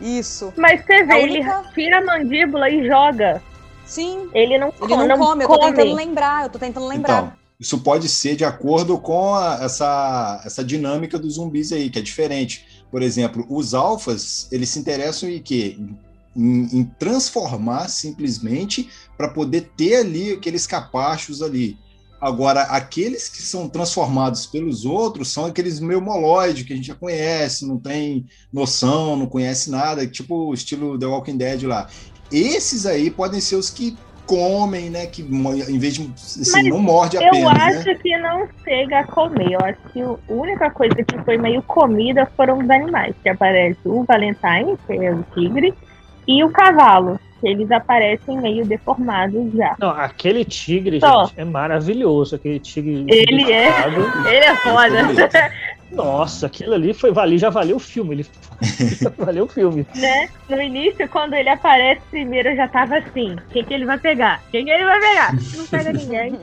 Isso. Mas você vê, ele tira a mandíbula e joga. Sim. Ele não, ele não, não come, eu tô tentando lembrar, eu tô tentando lembrar. Então, isso pode ser de acordo com a, essa, essa dinâmica dos zumbis aí, que é diferente. Por exemplo, os alfas, eles se interessam em quê? Em, em transformar simplesmente para poder ter ali aqueles capachos ali. Agora, aqueles que são transformados pelos outros são aqueles meio moloide que a gente já conhece, não tem noção, não conhece nada, tipo o estilo The Walking Dead lá. Esses aí podem ser os que comem, né? Que em vez de assim, não morde apenas. Eu né? acho né? que não chega a comer. Eu acho que a única coisa que foi meio comida foram os animais, que aparece o Valentine, que é o tigre, e o cavalo. Eles aparecem meio deformados já. Não, aquele tigre, gente, é maravilhoso. Aquele tigre. Ele é. Ele é foda. Nossa, aquilo ali foi valer, já valeu o filme. Ele valeu o filme. Né? No início, quando ele aparece primeiro, eu já tava assim: quem que ele vai pegar? Quem que ele vai pegar? Não pega ninguém.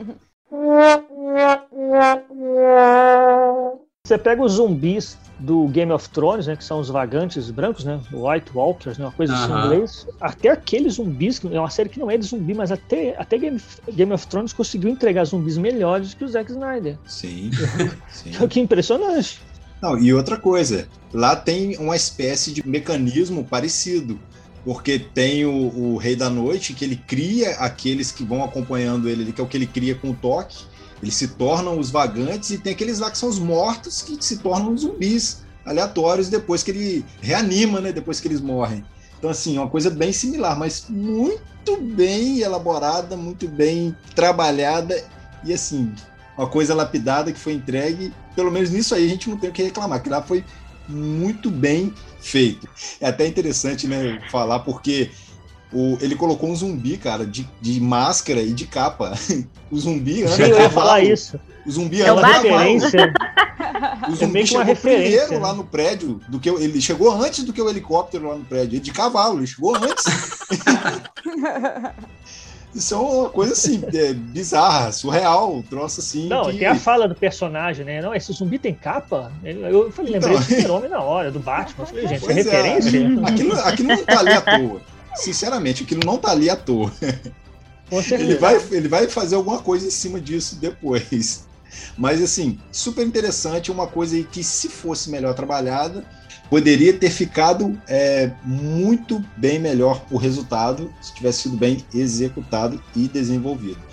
Você pega os zumbis do Game of Thrones, né, que são os vagantes brancos, né, White Walkers, né, uma coisa assim em inglês. Até aqueles zumbis, que é uma série que não é de zumbi, mas até, até Game, Game of Thrones conseguiu entregar zumbis melhores que o Zack Snyder. Sim. sim. que impressionante. Não, e outra coisa, lá tem uma espécie de mecanismo parecido, porque tem o, o Rei da Noite, que ele cria aqueles que vão acompanhando ele, que é o que ele cria com o toque, eles se tornam os vagantes e tem aqueles lá que são os mortos que se tornam zumbis aleatórios depois que ele reanima, né? Depois que eles morrem. Então, assim, é uma coisa bem similar, mas muito bem elaborada, muito bem trabalhada e, assim, uma coisa lapidada que foi entregue. Pelo menos nisso aí a gente não tem o que reclamar, que lá foi muito bem feito. É até interessante, né, falar, porque o, ele colocou um zumbi, cara, de, de máscara e de capa. O zumbi anda Sim, eu ia falar isso. O zumbi É anda uma a cavalo. referência. O É zumbi uma chegou primeiro lá no prédio do que ele chegou antes do que o helicóptero lá no prédio, de cavalo, ele chegou antes. Isso é uma coisa assim, é, bizarra, surreal, um troço assim. Não, que... tem a fala do personagem, né? Não, esse zumbi tem capa? Eu, falei, lembrei Então. do super-homem na hora, do Batman. Eu falei, gente, é é. referência? Aquilo, aquilo não tá ali à toa. Sinceramente, aquilo não tá ali à toa. Ele vai, ele vai fazer alguma coisa em cima disso depois. Mas assim, super interessante, uma coisa aí que se fosse melhor trabalhada, poderia ter ficado é, muito bem melhor o resultado se tivesse sido bem executado e desenvolvido.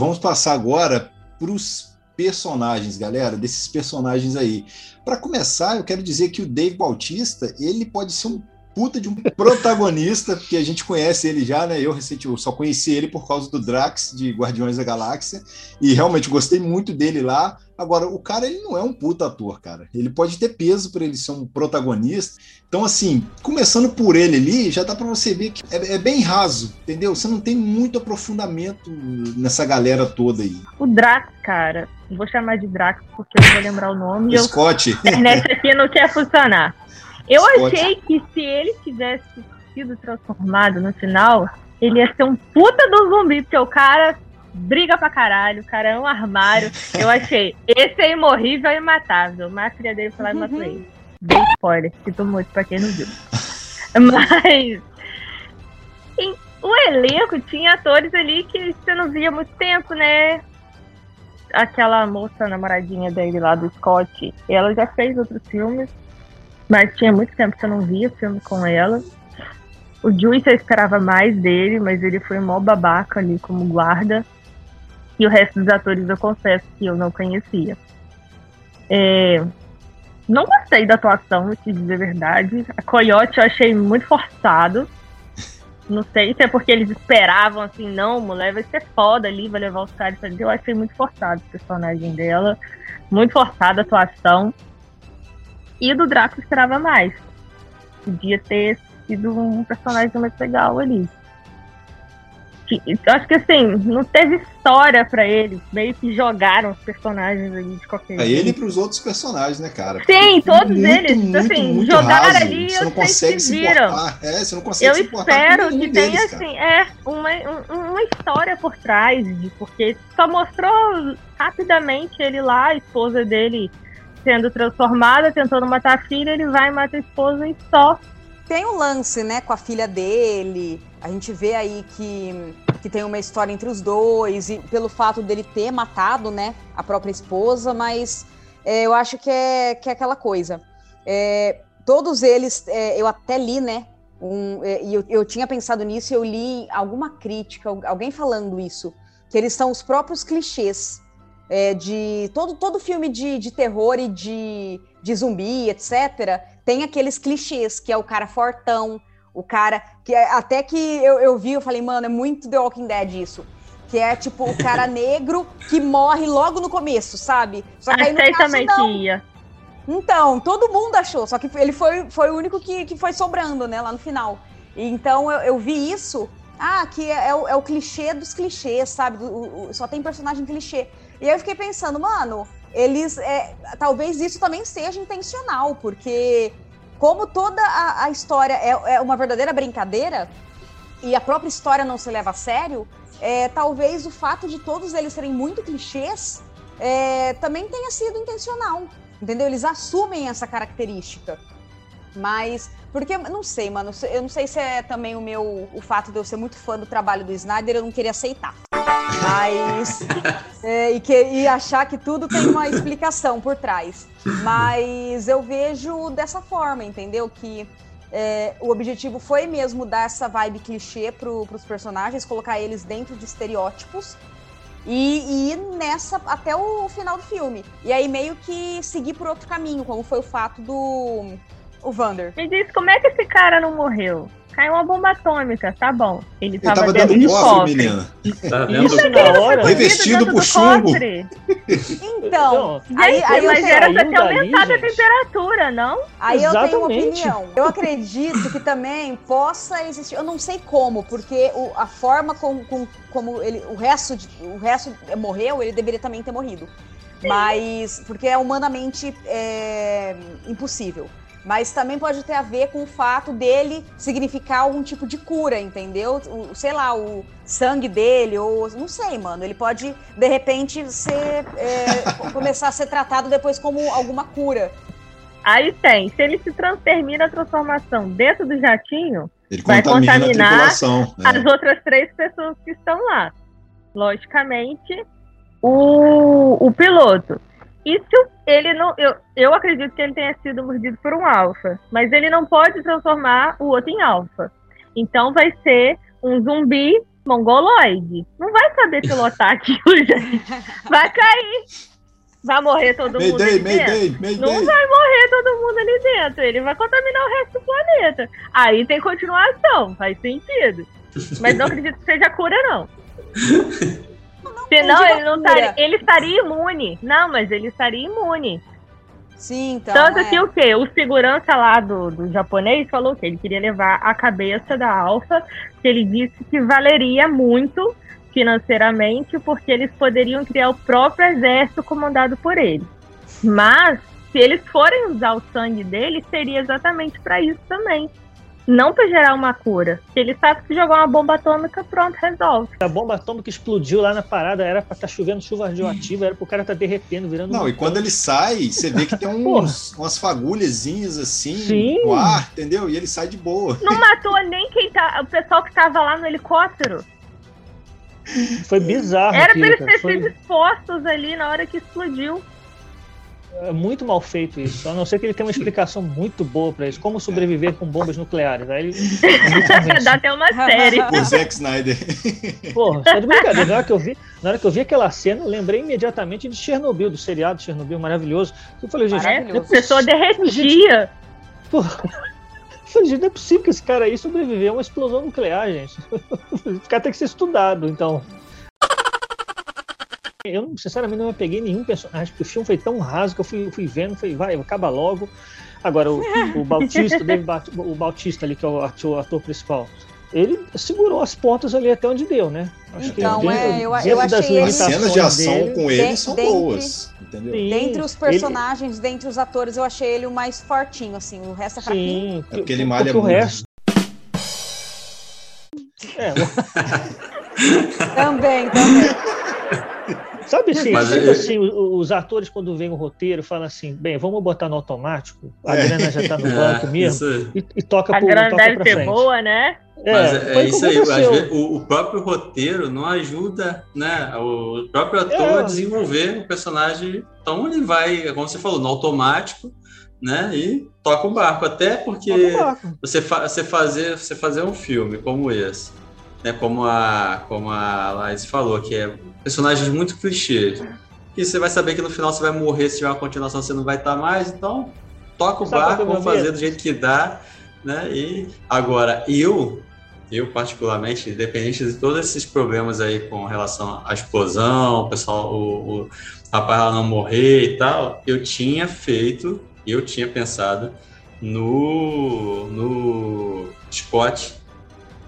Vamos passar agora para os personagens, galera, desses personagens aí. Para começar, eu quero dizer que o Dave Bautista, ele pode ser um puta de um protagonista, porque a gente conhece ele já, né? Eu recente eu só conheci ele por causa do Drax de Guardiões da Galáxia e realmente gostei muito dele lá. Agora, o cara ele não é um puta ator, cara. Ele pode ter peso para ele ser um protagonista. Então, assim, começando por ele ali, já dá para você ver que é, é bem raso, entendeu? Você não tem muito aprofundamento nessa galera toda aí. O Drax, cara, vou chamar de Drax porque eu não vou lembrar o nome. e eu Scott, internet aqui não quer funcionar. Eu Scott. achei que se ele tivesse sido transformado no final, ele ia ser um puta do zumbi, porque o cara briga pra caralho, o cara é um armário. Eu achei, esse é imorrível e imatável. Mas a filha dele foi lá e matou ele. Bem spoiler, sinto muito pra quem não viu. Mas em- o elenco tinha atores ali que você não via há muito tempo, né? Aquela moça namoradinha dele lá do Scott, ela já fez outros filmes, mas tinha muito tempo que eu não via filme com ela. O Juice eu esperava mais dele, mas ele foi mó babaca ali como guarda. E o resto dos atores eu confesso que eu não conhecia. É, Não gostei da atuação, se dizer a verdade. A Coyote eu achei muito forçado. Não sei se é porque eles esperavam assim, não, mulher vai ser foda ali, vai levar os caras Eu achei muito forçado o personagem dela. Muito forçada a atuação. E do Draco esperava mais. Podia ter sido um personagem mais legal ali. Que- Eu acho que assim, não teve história pra eles. Meio que jogaram os personagens ali de qualquer Pra jeito. ele e pros outros personagens, né, cara? Sim, todos Muito, eles. muito, assim, muito jogaram raso. ali Você eu não consegue se viram. É, você não consegue Eu se importar espero que tenha, deles, cara. assim, é, uma, um- uma história por trás, de, porque só mostrou rapidamente ele lá, a esposa dele sendo transformada, tentando matar a filha, ele vai e mata a esposa e só. Tem um lance, né, com a filha dele. A gente vê aí que, que tem uma história entre os dois, e pelo fato dele ter matado, né, a própria esposa, mas é, eu acho que é, que é aquela coisa. É, todos eles, é, eu até li, né, um, é, e eu, eu tinha pensado nisso, eu li alguma crítica, al- alguém falando isso, que eles são os próprios clichês é, de todo, todo filme de, de terror e de, de zumbi, etc., tem aqueles clichês, que é o cara fortão, o cara. que é- Até que eu, eu vi, eu falei, mano, é muito The Walking Dead isso. Que é tipo o cara negro que morre logo no começo, sabe? Só que aí no Achei caso, também não. que ia. Então, todo mundo achou, só que ele foi, foi o único que, que foi sobrando, né, lá no final. Então eu, eu vi isso. Ah, que é, é, o, é o clichê dos clichês, sabe? O, o, só tem personagem clichê. E eu fiquei pensando, mano, eles. É, talvez isso também seja intencional, porque como toda a, a história é, é, uma verdadeira brincadeira e a própria história não se leva a sério, é, talvez o fato de todos eles serem muito clichês é, também tenha sido intencional. Entendeu? Eles assumem essa característica. Mas, porque, não sei, mano, eu não sei se é também o meu, o fato de eu ser muito fã do trabalho do Snyder, eu não queria aceitar. Mas, é, e, que, e achar que tudo tem uma explicação por trás. Mas eu vejo dessa forma, entendeu? Que é, o objetivo foi mesmo dar essa vibe clichê pro, pros personagens, colocar eles dentro de estereótipos e, e ir nessa até o final do filme. E aí meio que seguir por outro caminho, como foi o fato do o Vander. Me diz, como é que esse cara não morreu? Caiu uma bomba atômica, tá bom. Ele, Ele tava, tava dentro dando de cofre, cofre. menina. Tá vendo? Isso na hora. Revestido por chumbo. Então, aí, Gente, aí eu mas tenho, era pra ter aumentado a temperatura, não? aí eu tenho uma Exatamente. opinião. Eu acredito que também possa existir, eu não sei como, porque o- a forma com, com- como ele, o resto, de- o resto morreu, ele deveria também ter morrido. Mas, porque é humanamente é, impossível. Mas também pode ter a ver com o fato dele significar algum tipo de cura, entendeu? O, sei lá, o sangue dele, ou não sei, mano. Ele pode, de repente, ser, é, começar a ser tratado depois como alguma cura. Aí tem, se ele se trans, termina a transformação dentro do jatinho, Ele Vai contaminar é. as outras três pessoas que estão lá. Logicamente, o, o piloto. E se o- ele não. Eu, eu acredito que ele tenha sido mordido por um alfa, mas ele não pode transformar o outro em alfa. Então vai ser um zumbi mongoloide. Não vai saber pilotar aquilo, gente. Vai cair. Vai morrer todo mundo. Mayday, ali dentro. Mayday, Não vai morrer todo mundo ali dentro. Ele vai contaminar o resto do planeta. Aí tem continuação, faz sentido. Mas não acredito que seja cura, não. Senão ele não estaria. Ele estaria imune. Não, mas ele estaria imune. Sim, então. Tanto é. que o quê? O segurança lá do, do japonês falou que ele queria levar a cabeça da Alpha, que ele disse que valeria muito financeiramente, porque eles poderiam criar o próprio exército comandado por ele. Mas, se eles forem usar o sangue dele, seria exatamente para isso também. Não para gerar uma cura. Se ele sabe que se jogar uma bomba atômica, pronto, resolve. A bomba atômica explodiu lá na parada, era pra estar chovendo chuva radioativa, era pro cara estar derretendo, virando. Não, um e quando ele sai, você vê que tem uns, umas fagulhazinhas assim Sim. no ar, entendeu? E ele sai de boa. Não matou nem quem tá. O pessoal que tava lá no helicóptero. Foi bizarro. Era pra eles terem sido expostos ali na hora que explodiu. É, muito mal feito isso. A não ser que ele tenha uma explicação muito boa pra isso. Como sobreviver com bombas nucleares. Aí ele. convence. Dá até uma série. O Zack Snyder. Porra, só de brincadeira. Na hora, que eu vi, na hora que eu vi aquela cena, eu lembrei imediatamente de Chernobyl, do seriado Chernobyl maravilhoso. Eu falei, gente, É, a pessoa derretia. porra. Eu falei, gente, não é possível que esse cara aí sobreviveu a uma explosão nuclear, gente. Esse cara tem que ser estudado, então. Eu, sinceramente, não me peguei nenhum personagem, porque o filme foi tão raso que eu fui, fui vendo, falei, vai, acaba logo. Agora, o, o Bautista, o o Bautista ali, que é o ator, o ator principal, ele segurou as pontas ali até onde deu, né? Então, dentro- é, eu- eu achei ele- As cenas de ação dele- com ele de- são dentre- boas. Entendeu? Sim, Dentre os ele- personagens, dentre os atores, eu achei ele o mais fortinho, assim. O resto é fraquinho. Sim, É porque ele que- malha porque o muito. resto. É, Também, também. Sabe assim, Mas tipo é- assim, os atores quando vem o roteiro falam assim, bem, vamos botar no automático, a É. grana já tá no banco É, mesmo, isso aí. e, e toca, A pro, grana toca deve ser frente. boa, né? É, Mas é, é isso aí, vezes, o, o próprio roteiro não ajuda né, o próprio ator É. a desenvolver o personagem. Então ele vai, como você falou, no automático, né? E toca o barco. Até porque barco. você, fa você, fazer, você fazer um filme como esse, né? Como a, como a Laís falou, que é personagens muito clichês. Que você vai saber que no final você vai morrer, se tiver uma continuação, você não vai estar mais, então toca o qual barco, vamos fazer do jeito que dá, né? E agora, eu, eu particularmente, independente de todos esses problemas aí com relação à explosão, o pessoal, o, o rapaz não morrer e tal, eu tinha feito eu tinha pensado no, no Scott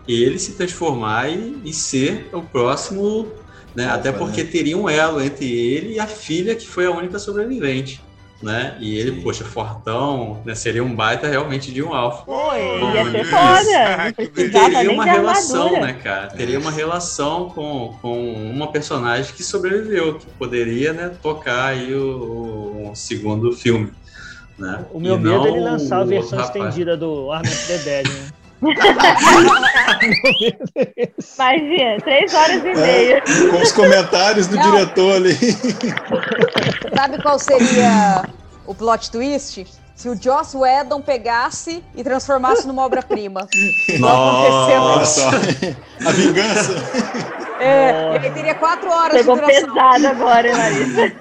ele se transformar e, e ser o próximo, né? Até porque teria um elo entre ele e a filha que foi a única sobrevivente né? E ele, Sim. poxa, fortão, né? Seria um baita realmente de um alfa. Pô, ia ser foda. Teria uma relação, né, cara? Teria uma relação com, com uma personagem que sobreviveu, que poderia, né, tocar aí o, o segundo filme. Né? O meu e medo é ele lançar a versão estendida do Arnold the Dead, né? Imagina, três horas e meia. É, com os comentários do Não. diretor ali. Sabe qual seria o plot twist? Se o Joss Whedon pegasse e transformasse numa obra-prima. Nossa! A vingança! É, ele teria quatro horas Pegou de duração. pesado agora, Larissa?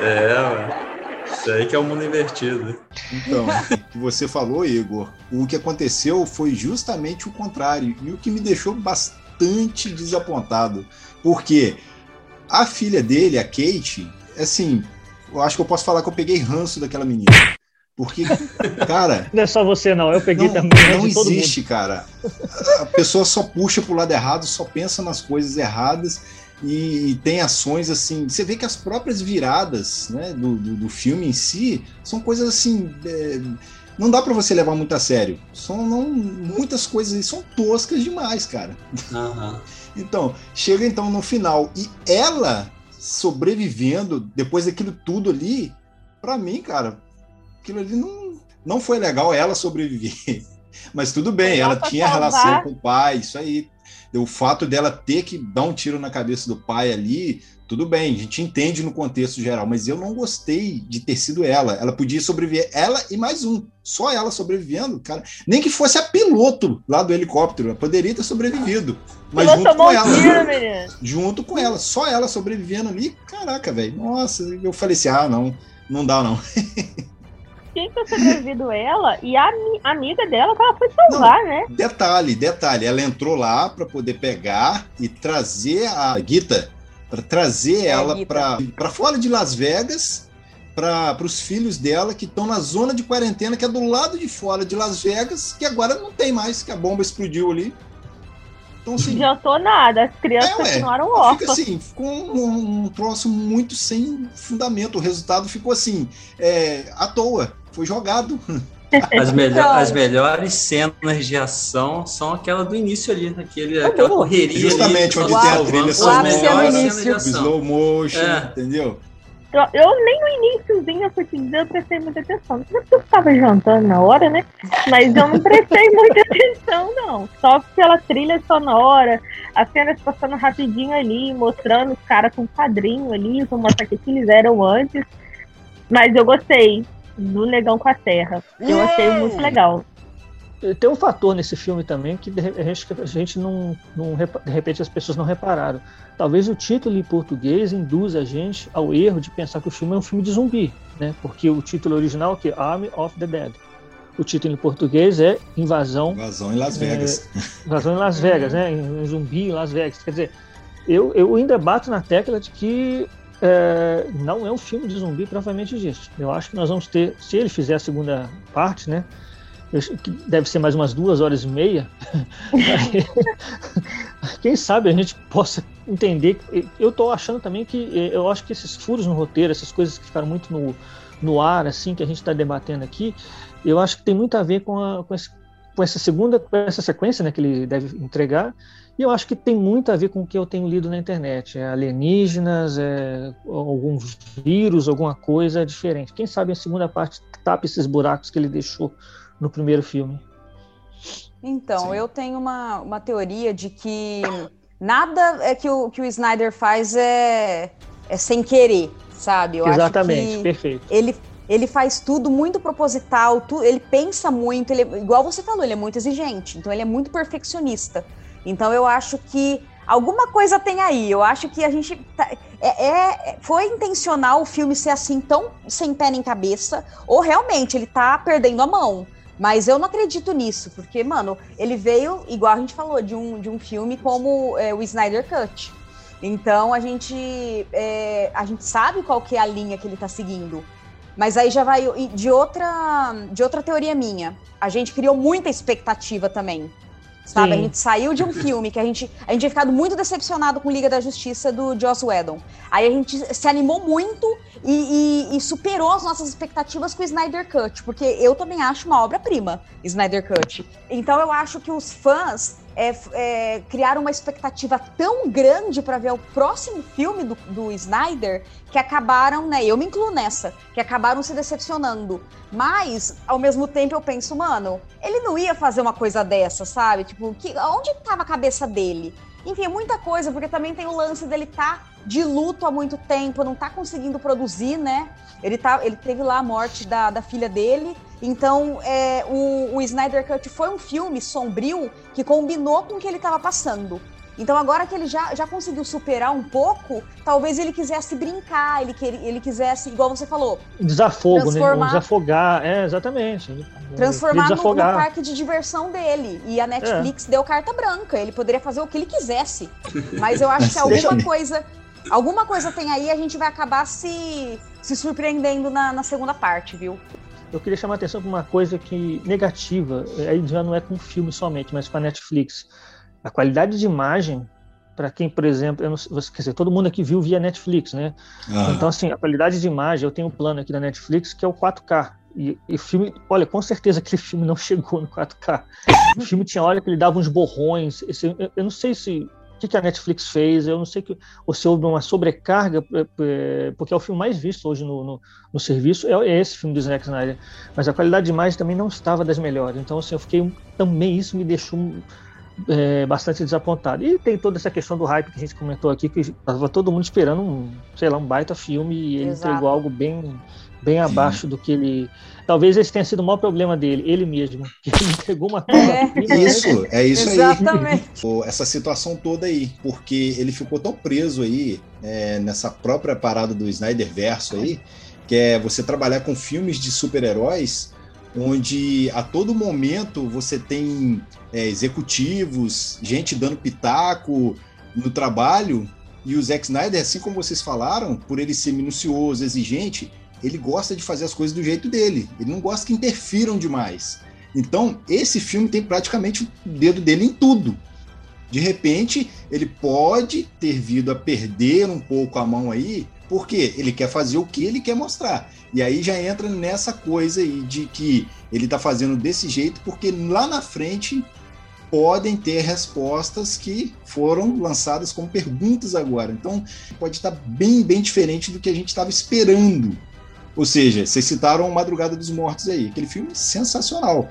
é, mano. Isso aí que é o mundo invertido. Então, o que você falou, Igor, o que aconteceu foi justamente o contrário. E o que me deixou bastante desapontado. Porque a filha dele, a Kate, assim, eu acho que eu posso falar que eu peguei ranço daquela menina. Porque, cara. Não é só você, não. Eu peguei não, também. Não existe, cara. A pessoa só puxa pro lado errado, só pensa nas coisas erradas e tem ações assim. Você vê que as próprias viradas né, do, do, do filme em si são coisas assim. É, não dá para você levar muito a sério. São não, muitas coisas são toscas demais, cara. Uhum. então, chega então no final e ela sobrevivendo depois daquilo tudo ali, para mim, cara, aquilo ali não, não foi legal ela sobreviver. Mas tudo bem, ela tinha salvar. relação com o pai, isso aí o fato dela ter que dar um tiro na cabeça do pai ali, tudo bem, a gente entende no contexto geral, mas eu não gostei de ter sido ela. Ela podia sobreviver, ela e mais um, só ela sobrevivendo, cara. Nem que fosse a piloto lá do helicóptero, ela poderia ter sobrevivido. Mas junto com ela. Tiro, junto com ela, só ela sobrevivendo ali, caraca, velho. Nossa, eu falei assim: ah, não, não dá não. tinha que ter sobrevivido ela e a amiga dela que ela foi salvar, Não, né? Detalhe, detalhe, ela entrou lá para poder pegar e trazer a Gita, para trazer é, ela para fora de Las Vegas, para os filhos dela que estão na zona de quarentena, que é do lado de fora de Las Vegas, que agora não tem mais, que a bomba explodiu ali. Então, assim, não adiantou nada, as crianças é, continuaram órfãs. Fica assim, ficou um, um troço muito sem fundamento. O resultado ficou assim, é, à toa foi jogado. As, melhor, as melhores cenas de ação são aquela do início ali, aquele, aquela correria Justamente ali, onde tem a trilha sonora, slow motion, é. entendeu? Eu, nem no iníciozinho dizer, eu prestei muita atenção. Não sei porque eu estava jantando na hora, né? Mas eu não prestei muita atenção, não. Só pela trilha sonora, as cenas passando rapidinho ali, mostrando os caras com um quadrinho ali, vou mostrar o que eles eram antes. Mas eu gostei do Negão com a Terra. Eu achei muito legal. Tem um fator nesse filme também que a gente, a gente não, não, de repente as pessoas não repararam. Talvez o título em português induza a gente ao erro de pensar que o filme é um filme de zumbi, né? Porque o título original é Army of the Dead. O título em português é Invasão. Invasão em Las Vegas. É, invasão em Las Vegas, né? Em, em zumbi em Las Vegas. Quer dizer, eu, eu ainda bato na tecla de que é, não é um filme de zumbi propriamente dito. Eu acho que nós vamos ter, se ele fizer a segunda parte, né? que deve ser mais umas duas horas e meia. quem sabe a gente possa entender. Eu estou achando também que eu acho que esses furos no roteiro, essas coisas que ficaram muito no, no ar, assim, que a gente está debatendo aqui, eu acho que tem muito a ver com, a, com, esse, com essa segunda, com essa sequência né, que ele deve entregar e eu acho que tem muito a ver com o que eu tenho lido na internet. É alienígenas, é, alguns vírus, alguma coisa diferente. Quem sabe a segunda parte tapa esses buracos que ele deixou no primeiro filme. Então, Sim. eu tenho uma, uma teoria de que nada é que o, que o Snyder faz é, é sem querer, sabe? Eu Exatamente, perfeito. Ele, ele faz tudo muito proposital, tu, ele pensa muito, ele, igual você falou, ele é muito exigente, então ele é muito perfeccionista. Então eu acho que alguma coisa tem aí. Eu acho que a gente. Tá, é, é, foi intencional o filme ser assim, tão sem pé nem cabeça, ou realmente ele tá perdendo a mão. Mas eu não acredito nisso, porque, mano, ele veio, igual a gente falou, de um, de um filme como é, o Snyder Cut. Então a gente, é, a gente sabe qual que é a linha que ele tá seguindo. Mas aí já vai de outra, de outra teoria minha. A gente criou muita expectativa também. Sabe? Sim. A gente saiu de um filme que a gente, a gente tinha ficado muito decepcionado com Liga da Justiça do Joss Whedon. Aí a gente se animou muito e, e, e superou as nossas expectativas com o Snyder Cut, porque eu também acho uma obra-prima, Snyder Cut. Então eu acho que os fãs é, é, criaram uma expectativa tão grande para ver o próximo filme do, do Snyder que acabaram, né? Eu me incluo nessa, que acabaram se decepcionando. Mas, ao mesmo tempo, eu penso, mano, ele não ia fazer uma coisa dessa, sabe? Tipo, que, onde estava a cabeça dele? Enfim, é muita coisa, porque também tem o lance dele tá de luto há muito tempo, não tá conseguindo produzir, né? Ele, tá, ele teve lá a morte da, da filha dele, então, é, o, o Snyder Cut foi um filme sombrio que combinou com o que ele estava passando. Então, agora que ele já, já conseguiu superar um pouco, talvez ele quisesse brincar, ele, ele quisesse, igual você falou. Desafogo, né? Desafogar, é, exatamente. Transformar no, no, parque de diversão dele. E a Netflix é. deu carta branca. Ele poderia fazer o que ele quisesse. Mas eu acho que alguma coisa. Alguma coisa tem aí, a gente vai acabar se, se surpreendendo na, na segunda parte, viu? eu queria chamar a atenção para uma coisa que negativa, aí já não é com o filme somente, mas com a Netflix. A qualidade de imagem, para quem, por exemplo, eu não, quer dizer, todo mundo aqui viu via Netflix, né? Ah. Então, assim, a qualidade de imagem, eu tenho um plano aqui da Netflix que é o 4K. E, o filme, olha, com certeza aquele filme não chegou no 4K. O filme tinha hora que ele dava uns borrões. Esse, eu, eu não sei se que, que a Netflix fez, eu não sei que, ou se houve uma sobrecarga, porque é o filme mais visto hoje no, no, no serviço, é, é, esse filme do Zack Snyder, mas a qualidade de imagem também não estava das melhores, então assim, eu fiquei, também isso me deixou é, bastante desapontado. E tem toda essa questão do hype que a gente comentou aqui, que estava todo mundo esperando um, sei lá, um baita filme e ele Exato. entregou algo bem bem abaixo do que ele. Talvez esse tenha sido o maior problema dele, ele mesmo, que ele entregou uma coisa. É. Isso, é isso Exatamente. aí. Essa situação toda aí, porque ele ficou tão preso aí é, nessa própria parada do Snyder Verso aí, que é você trabalhar com filmes de super-heróis, onde a todo momento você tem é, executivos, gente dando pitaco no trabalho. E o Zack Snyder, assim como vocês falaram, por ele ser minucioso, exigente, ele gosta de fazer as coisas do jeito dele. Ele não gosta que interfiram demais. Então, esse filme tem praticamente o dedo dele em tudo. De repente, ele pode ter vindo a perder um pouco a mão aí, porque ele quer fazer o que ele quer mostrar. E aí já entra nessa coisa aí de que ele está fazendo desse jeito, porque lá na frente podem ter respostas que foram lançadas como perguntas agora. Então, pode estar bem, bem diferente do que a gente estava esperando ou seja, vocês citaram Madrugada dos Mortos aí, aquele filme sensacional.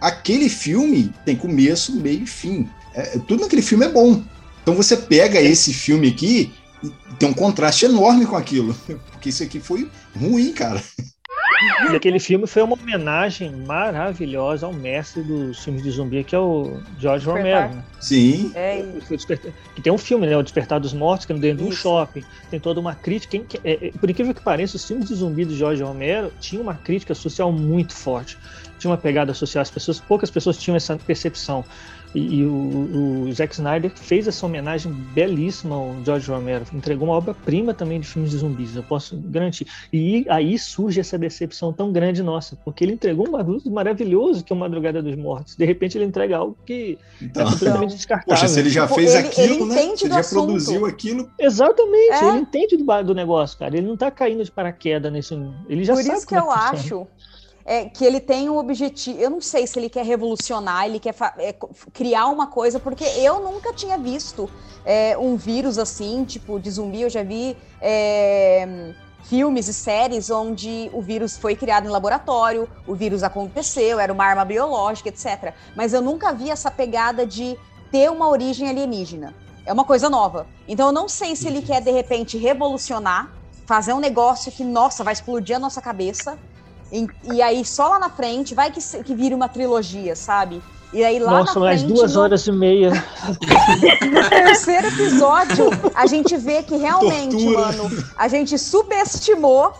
Aquele filme tem começo, meio e fim. É, tudo naquele filme é bom. Então você pega esse filme aqui e tem um contraste enorme com aquilo. Porque isso aqui foi ruim, cara. E aquele filme foi uma homenagem maravilhosa ao mestre dos filmes de zumbi, que é o George Romero. Né? Sim. É. Que tem um filme, né? O Despertar dos Mortos, que é dentro de um shopping. Tem toda uma crítica. É, é, por incrível que pareça, os filmes de zumbi do George Romero tinham uma crítica social muito forte. Tinha uma pegada social. As pessoas, poucas pessoas tinham essa percepção. E, e o, o, Zack Snyder fez essa homenagem belíssima ao George Romero, entregou uma obra-prima também de filmes de zumbis, eu posso garantir. E aí surge essa decepção tão grande nossa, porque ele entregou um bagulho maravilhoso que é o Madrugada dos Mortos. De repente ele entrega algo que é então, é completamente descartável. Poxa, se ele já fez ele, aquilo, ele né? Se ele já assunto. produziu aquilo. Exatamente, é. ele entende do, do negócio, cara. Ele não tá caindo de paraquedas nesse. Ele já Por sabe isso que eu acho é, que ele tem um objetivo. Eu não sei se ele quer revolucionar, ele quer é, criar uma coisa, porque eu nunca tinha visto é, um vírus assim, tipo de zumbi. Eu já vi é, filmes e séries onde o vírus foi criado em laboratório, o vírus aconteceu, era uma arma biológica, etc. Mas eu nunca vi essa pegada de ter uma origem alienígena. É uma coisa nova. Então eu não sei se ele quer, de repente, revolucionar, fazer um negócio que, nossa, vai explodir a nossa cabeça e, e aí, só lá na frente, vai que, que vire uma trilogia, sabe? E aí lá Nossa, na mais frente, duas no... horas e meia. no terceiro episódio, a gente vê que realmente, Tortura. mano, a gente subestimou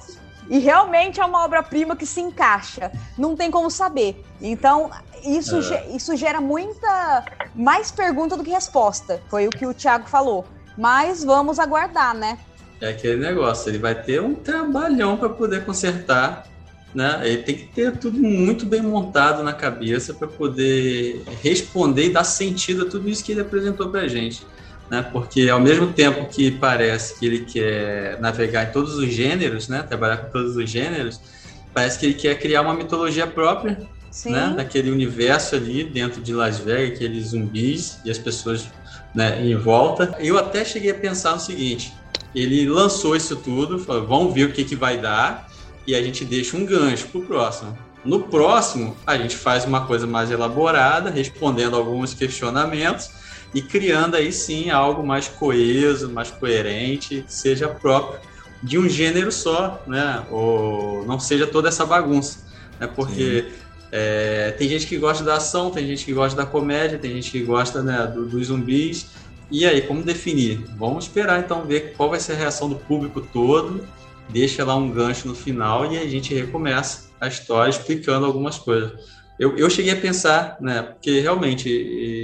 e realmente é uma obra-prima que se encaixa. Não tem como saber. Então, isso, é. isso gera muita mais pergunta do que resposta. Foi o que o Thiago falou. Mas vamos aguardar, né? é aquele negócio, ele vai ter um trabalhão para poder consertar, né? Ele tem que ter tudo muito bem montado na cabeça para poder responder e dar sentido a tudo isso que ele apresentou para a gente. Né? Porque ao mesmo tempo que parece que ele quer navegar em todos os gêneros, né? trabalhar com todos os gêneros, parece que ele quer criar uma mitologia própria Sim. né? Naquele universo ali dentro de Las Vegas, aqueles zumbis e as pessoas né, em volta. Eu até cheguei a pensar no seguinte: ele lançou isso tudo, falou, vamos ver o que, que vai dar, e a gente deixa um gancho pro próximo. No próximo, a gente faz uma coisa mais elaborada, respondendo alguns questionamentos e criando aí sim algo mais coeso, mais coerente, que seja próprio de um gênero só, né? Ou não seja toda essa bagunça, né? Porque é, tem gente que gosta da ação, tem gente que gosta da comédia, tem gente que gosta né, do, dos zumbis. E aí, como definir? Vamos esperar então ver qual vai ser a reação do público todo. Deixa lá um gancho no final e a gente recomeça a história explicando algumas coisas. Eu, eu cheguei a pensar, né? Porque realmente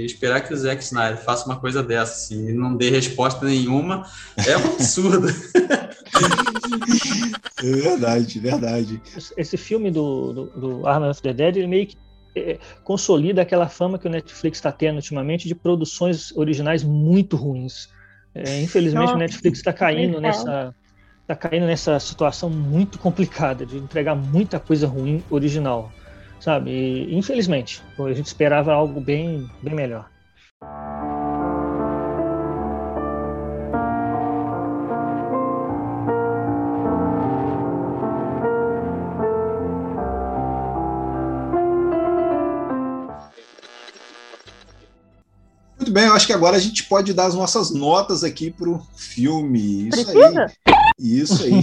esperar que o Zack Snyder faça uma coisa dessa assim, e não dê resposta nenhuma é um absurdo. É verdade, verdade. Esse filme do, do, do of the Dead, ele meio que é, consolida aquela fama que o Netflix está tendo ultimamente de produções originais muito ruins. É, infelizmente Nossa, o Netflix está caindo nessa tá caindo nessa situação muito complicada de entregar muita coisa ruim original, sabe? E, infelizmente, a gente esperava algo bem bem melhor. bem, eu acho que agora a gente pode dar as nossas notas aqui pro filme. Isso Precisa? aí. Isso aí.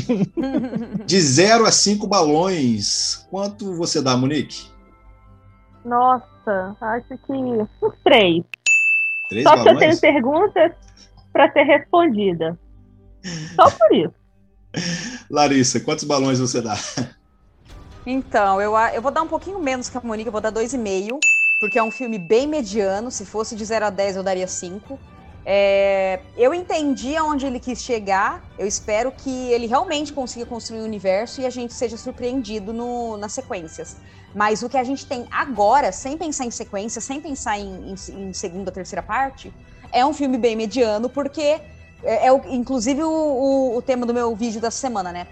De 0 a 5 balões. Quanto você dá, Monique? Nossa, acho que uns três. Três Só balões? que eu tenho perguntas para ser respondida. Só por isso. Larissa, quantos balões você dá? Então, eu, eu vou dar um pouquinho menos que a Monique, eu vou dar dois e meio porque é um filme bem mediano. Se fosse de 0 a 10, eu daria 5. É, eu entendi aonde ele quis chegar. Eu espero que ele realmente consiga construir o um universo e a gente seja surpreendido no, nas sequências. Mas o que a gente tem agora, sem pensar em sequência, sem pensar em, em, em segunda, terceira parte, é um filme bem mediano, porque é, é o, inclusive o, o, o tema do meu vídeo da semana, né?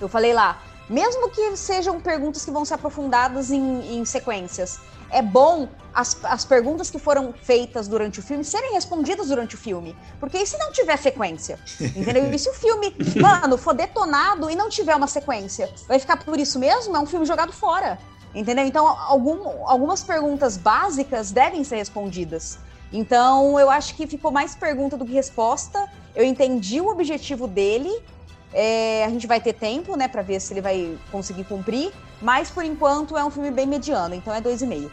Eu falei lá, mesmo que sejam perguntas que vão ser aprofundadas em, em sequências, é bom as, as perguntas que foram feitas durante o filme serem respondidas durante o filme. Porque e se não tiver sequência? Entendeu? E se o filme, mano, for detonado e não tiver uma sequência? Vai ficar por isso mesmo? É um filme jogado fora. Entendeu? Então, algum, algumas perguntas básicas devem ser respondidas. Então, eu acho que ficou mais pergunta do que resposta. Eu entendi o objetivo dele. É, a gente vai ter tempo, né, para ver se ele vai conseguir cumprir. Mas por enquanto é um filme bem mediano, então é 2,5.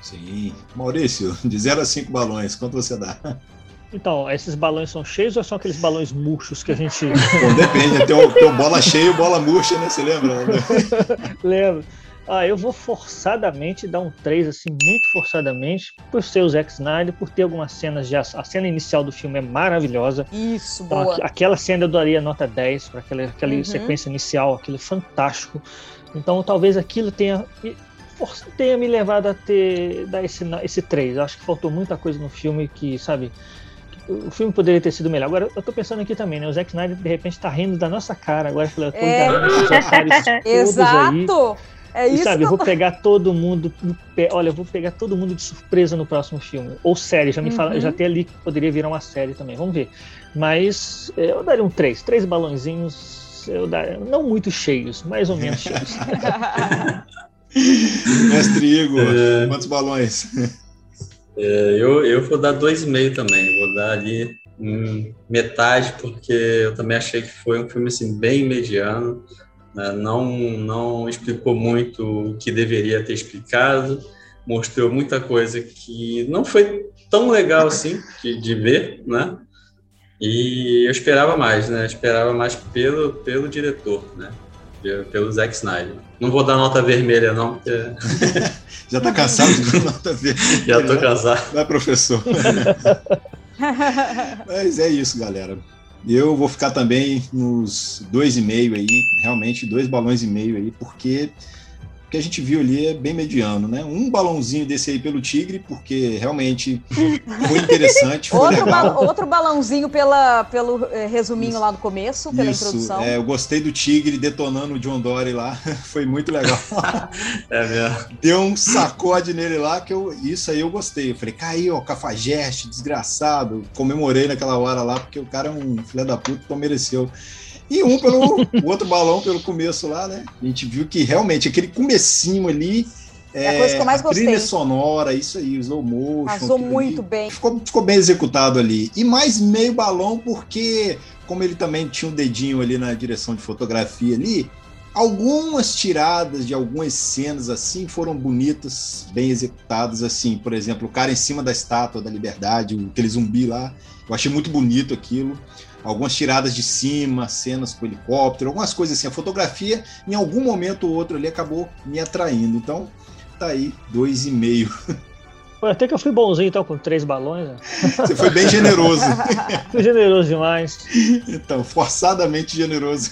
Sim. Maurício, de 0 a 5 balões, quanto você dá? Então, esses balões são cheios ou são aqueles balões murchos que a gente. Bom, depende, tem o, tem o bola cheia e bola murcha, né? Você lembra? Lembro. Ah, eu vou forçadamente dar um 3, assim, muito forçadamente, por ser o Zack Snyder, por ter algumas cenas de. A cena inicial do filme é maravilhosa. Isso, então, boa. Aquela cena eu daria nota 10 para aquela, aquela uhum. sequência inicial, aquilo é fantástico. Então talvez aquilo tenha tenha me levado a ter dar esse, esse 3. Eu acho que faltou muita coisa no filme que, sabe, o filme poderia ter sido melhor. Agora, eu tô pensando aqui também, né? O Zack Snyder, de repente, tá rindo da nossa cara. Agora, falou, é... Exato! É isso. E sabe, eu vou pegar todo mundo pé. Olha, eu vou pegar todo mundo de surpresa no próximo filme. Ou série, já me uhum. fala, já tem ali que poderia virar uma série também. Vamos ver. Mas é, eu daria um três, três balãozinhos, eu daria, não muito cheios, mais ou menos cheios. Mestre Igor, é... quantos balões? É, eu, eu vou dar dois e meio também. Vou dar ali hum, metade, porque eu também achei que foi um filme assim, bem mediano? Não, não explicou muito o que deveria ter explicado, mostrou muita coisa que não foi tão legal assim de, de ver, né? E eu esperava mais, né? Eu esperava mais pelo, pelo diretor, né? Pelo Zack Snyder. Não vou dar nota vermelha, não, porque... Já tá cansado de dar nota vermelha? Já tô cansado. Não é, professor? Mas é isso, galera. Eu vou ficar também nos dois e meio aí, realmente dois balões e meio aí, porque que a gente viu ali é bem mediano, né? Um balãozinho desse aí pelo Tigre, porque realmente foi interessante, foi outro, legal. Ba outro balãozinho pela, pelo eh, resuminho Isso. lá do começo, pela Isso. introdução. É, eu gostei do Tigre detonando o John Dory lá, foi muito legal. é mesmo. Deu um sacode nele lá, que eu, isso aí eu gostei. Eu falei, caiu, cafajeste, desgraçado. Comemorei naquela hora lá, porque o cara é um filho da puta, então mereceu. E um pelo o outro balão pelo começo lá, né? A gente viu que realmente aquele comecinho ali. É a coisa que eu mais gostei. Trilha sonora, isso aí, o slow motion. Passou muito ali, bem. Ficou, ficou bem executado ali. E mais meio balão, porque, como ele também tinha um dedinho ali na direção de fotografia ali, algumas tiradas de algumas cenas assim foram bonitas, bem executadas assim, por exemplo, o cara em cima da estátua da liberdade, aquele zumbi lá, eu achei muito bonito aquilo algumas tiradas de cima, cenas com helicóptero, algumas coisas assim. A fotografia, em algum momento ou outro ali, acabou me atraindo. Então, tá aí, dois e meio. Até que eu fui bonzinho, então, com três balões. Né? Você foi bem generoso. fui generoso demais. Então, forçadamente generoso.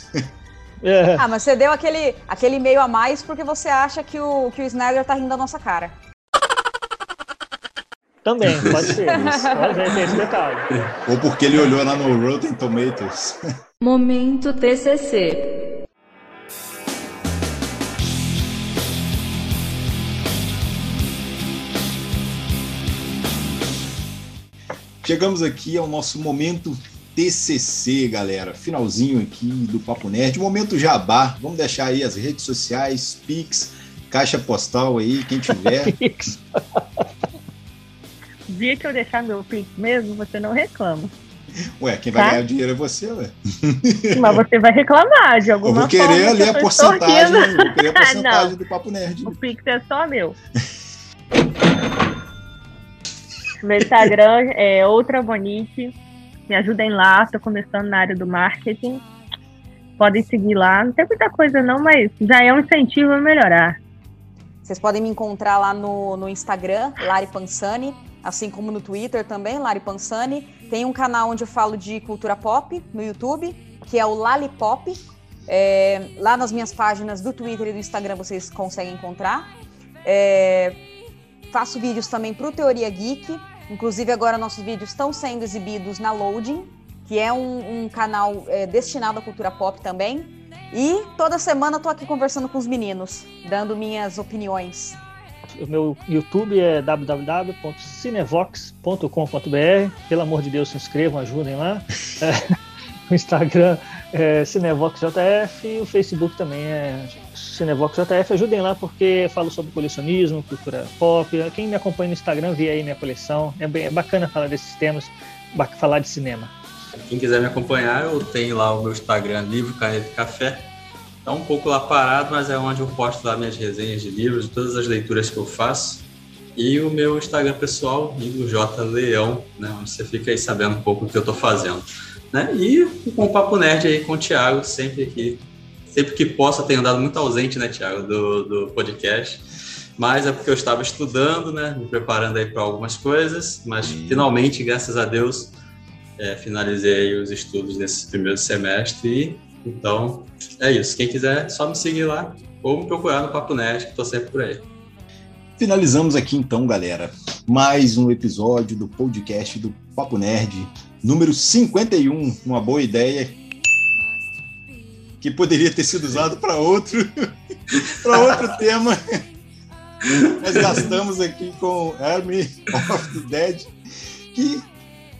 É. Ah, mas você deu aquele, aquele meio a mais porque você acha que o, que o Snyder tá rindo da nossa cara. Também, pode ser. pode ter esse detalhe. Ou porque ele olhou lá no Rotten Tomatoes. Momento TCC. Chegamos aqui ao nosso momento TCC, galera. Finalzinho aqui do Papo Nerd. Momento jabá. Vamos deixar aí as redes sociais, Pix, caixa postal aí, quem tiver. Pix dia que eu deixar meu Pix mesmo, você não reclama. Ué, quem vai tá? ganhar o dinheiro é você, ué. Mas você vai reclamar de alguma forma. Eu vou querer ali a porcentagem, eu vou querer a porcentagem do Papo Nerd. O Pix é só meu. meu Instagram é outra bonite. Me ajudem lá, tô começando na área do marketing. Podem seguir lá. Não tem muita coisa não, mas já é um incentivo a melhorar. Vocês podem me encontrar lá no, no Instagram, Lari Pansani assim como no Twitter também, Lari Pansani. Tem um canal onde eu falo de cultura pop no YouTube, que é o Lalipop. É, lá nas minhas páginas do Twitter e do Instagram vocês conseguem encontrar. É, faço vídeos também para o Teoria Geek. Inclusive agora nossos vídeos estão sendo exibidos na Loading, que é um, um canal é, destinado à cultura pop também. E toda semana eu tô aqui conversando com os meninos, dando minhas opiniões o meu YouTube é www.cinevox.com.br. Pelo amor de Deus, se inscrevam, ajudem lá. É, o Instagram é CinevoxJF e o Facebook também é CinevoxJF. Ajudem lá porque eu falo sobre colecionismo, cultura pop. Quem me acompanha no Instagram vê aí minha coleção. É, bem, é bacana falar desses temas, falar de cinema. Quem quiser me acompanhar, eu tenho lá o meu Instagram, Livro Caneta Café Tá um pouco lá parado, mas é onde eu posto lá minhas resenhas de livros, todas as leituras que eu faço. E o meu Instagram pessoal, Igor J. Leão, né, onde você fica aí sabendo um pouco do que eu estou fazendo. Né? E com o Papo Nerd aí com o Thiago, sempre que, sempre que posso, tenho andado muito ausente, né, Thiago, do, do podcast. Mas é porque eu estava estudando, né, me preparando aí para algumas coisas, mas finalmente, graças a Deus, é, finalizei os estudos nesse primeiro semestre e então, é isso. Quem quiser, é só me seguir lá ou me procurar no Papo Nerd, que estou sempre por aí. Finalizamos aqui então, galera, mais um episódio do podcast do Papo Nerd, número 51, uma boa ideia que poderia ter sido usado para outro para outro tema. Nós gastamos aqui com Army of the Dead, que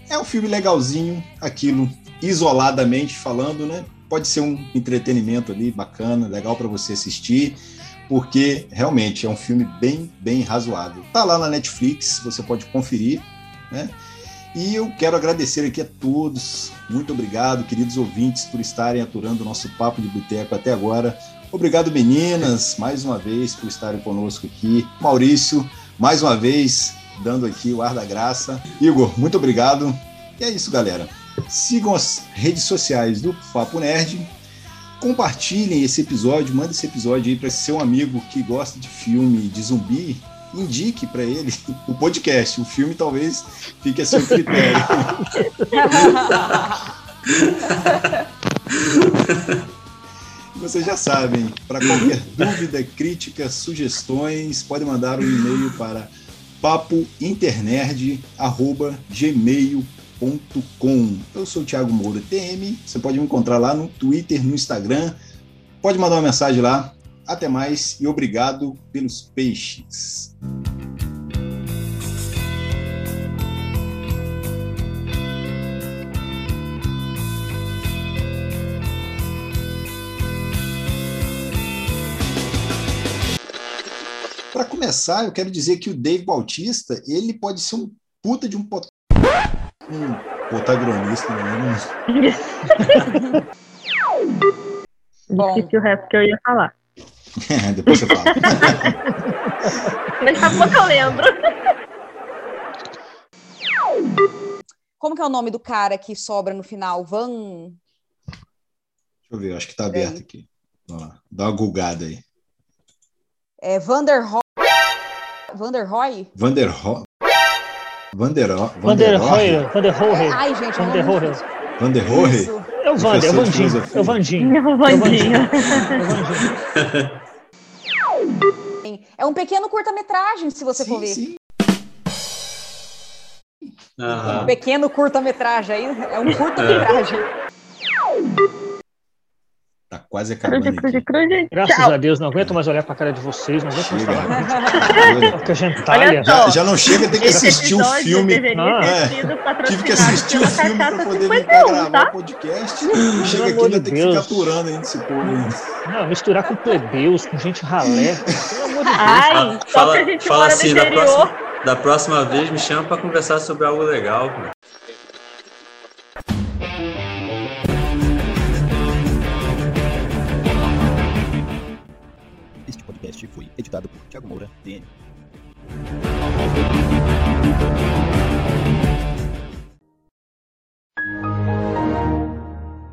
é um filme legalzinho, aquilo isoladamente falando, né? Pode ser um entretenimento ali bacana, legal para você assistir, porque realmente é um filme bem, bem razoável. Tá lá na Netflix, você pode conferir, né? E eu quero agradecer aqui a todos. Muito obrigado, queridos ouvintes, por estarem aturando o nosso papo de boteco até agora. Obrigado, meninas, mais uma vez por estarem conosco aqui. Maurício, mais uma vez, dando aqui o ar da graça. Igor, muito obrigado. E é isso, galera. Sigam as redes sociais do Papo Nerd. Compartilhem esse episódio, manda esse episódio aí para seu amigo que gosta de filme de zumbi. Indique para ele o podcast. O filme talvez fique a seu critério. Vocês já sabem, para qualquer dúvida, crítica, sugestões, pode mandar um e-mail para papointernerd@gmail.com. Eu sou o Thiago Moura TM, você pode me encontrar lá no Twitter, no Instagram. Pode mandar uma mensagem lá. Até mais e obrigado pelos peixes. Para começar, eu quero dizer que o Dave Bautista, ele pode ser um puta de um, pot... um protagonista, né? Bom. Difícil o resto que eu ia falar. Depois você fala. Daqui a pouco eu lembro. Como que é o nome do cara que sobra no final? Van. Deixa eu ver, acho que tá aberto aqui. Vamos lá, dá uma gulgada aí. É Vanderhoy. Vanderhoy? Vanderho... Vandero... Vander Vanderho... Hoyer, Vander Hoyer. Ai, gente, é um Vander. É o Vander, é o Vandinho. É o Vandinho. É o Vandinho. É um pequeno curta-metragem, se você for Sim, ver. sim. Um pequeno curta-metragem aí. É um curta-metragem. Tá quase acabando Cruze, cruze, aqui. cruze. Graças Tchau. a Deus, não aguento mais olhar pra cara de vocês, não aguento mais Chega. falar. Olha só. Já, já não chega, tem que Esse assistir o episódio filme. Ah, é. Tive que assistir o filme para poder vir 51, cá gravar tá? o podcast. Chega aqui ainda tem que ficar aturando ainda esse povo. Não, misturar com plebeus, com gente ralé. Pelo amor de Deus. Ai, só Fala- que a gente fala mora assim, da próxima- Da próxima vez me chama pra conversar sobre algo legal, pô. podcast foi editado por Tiago Moura, TN.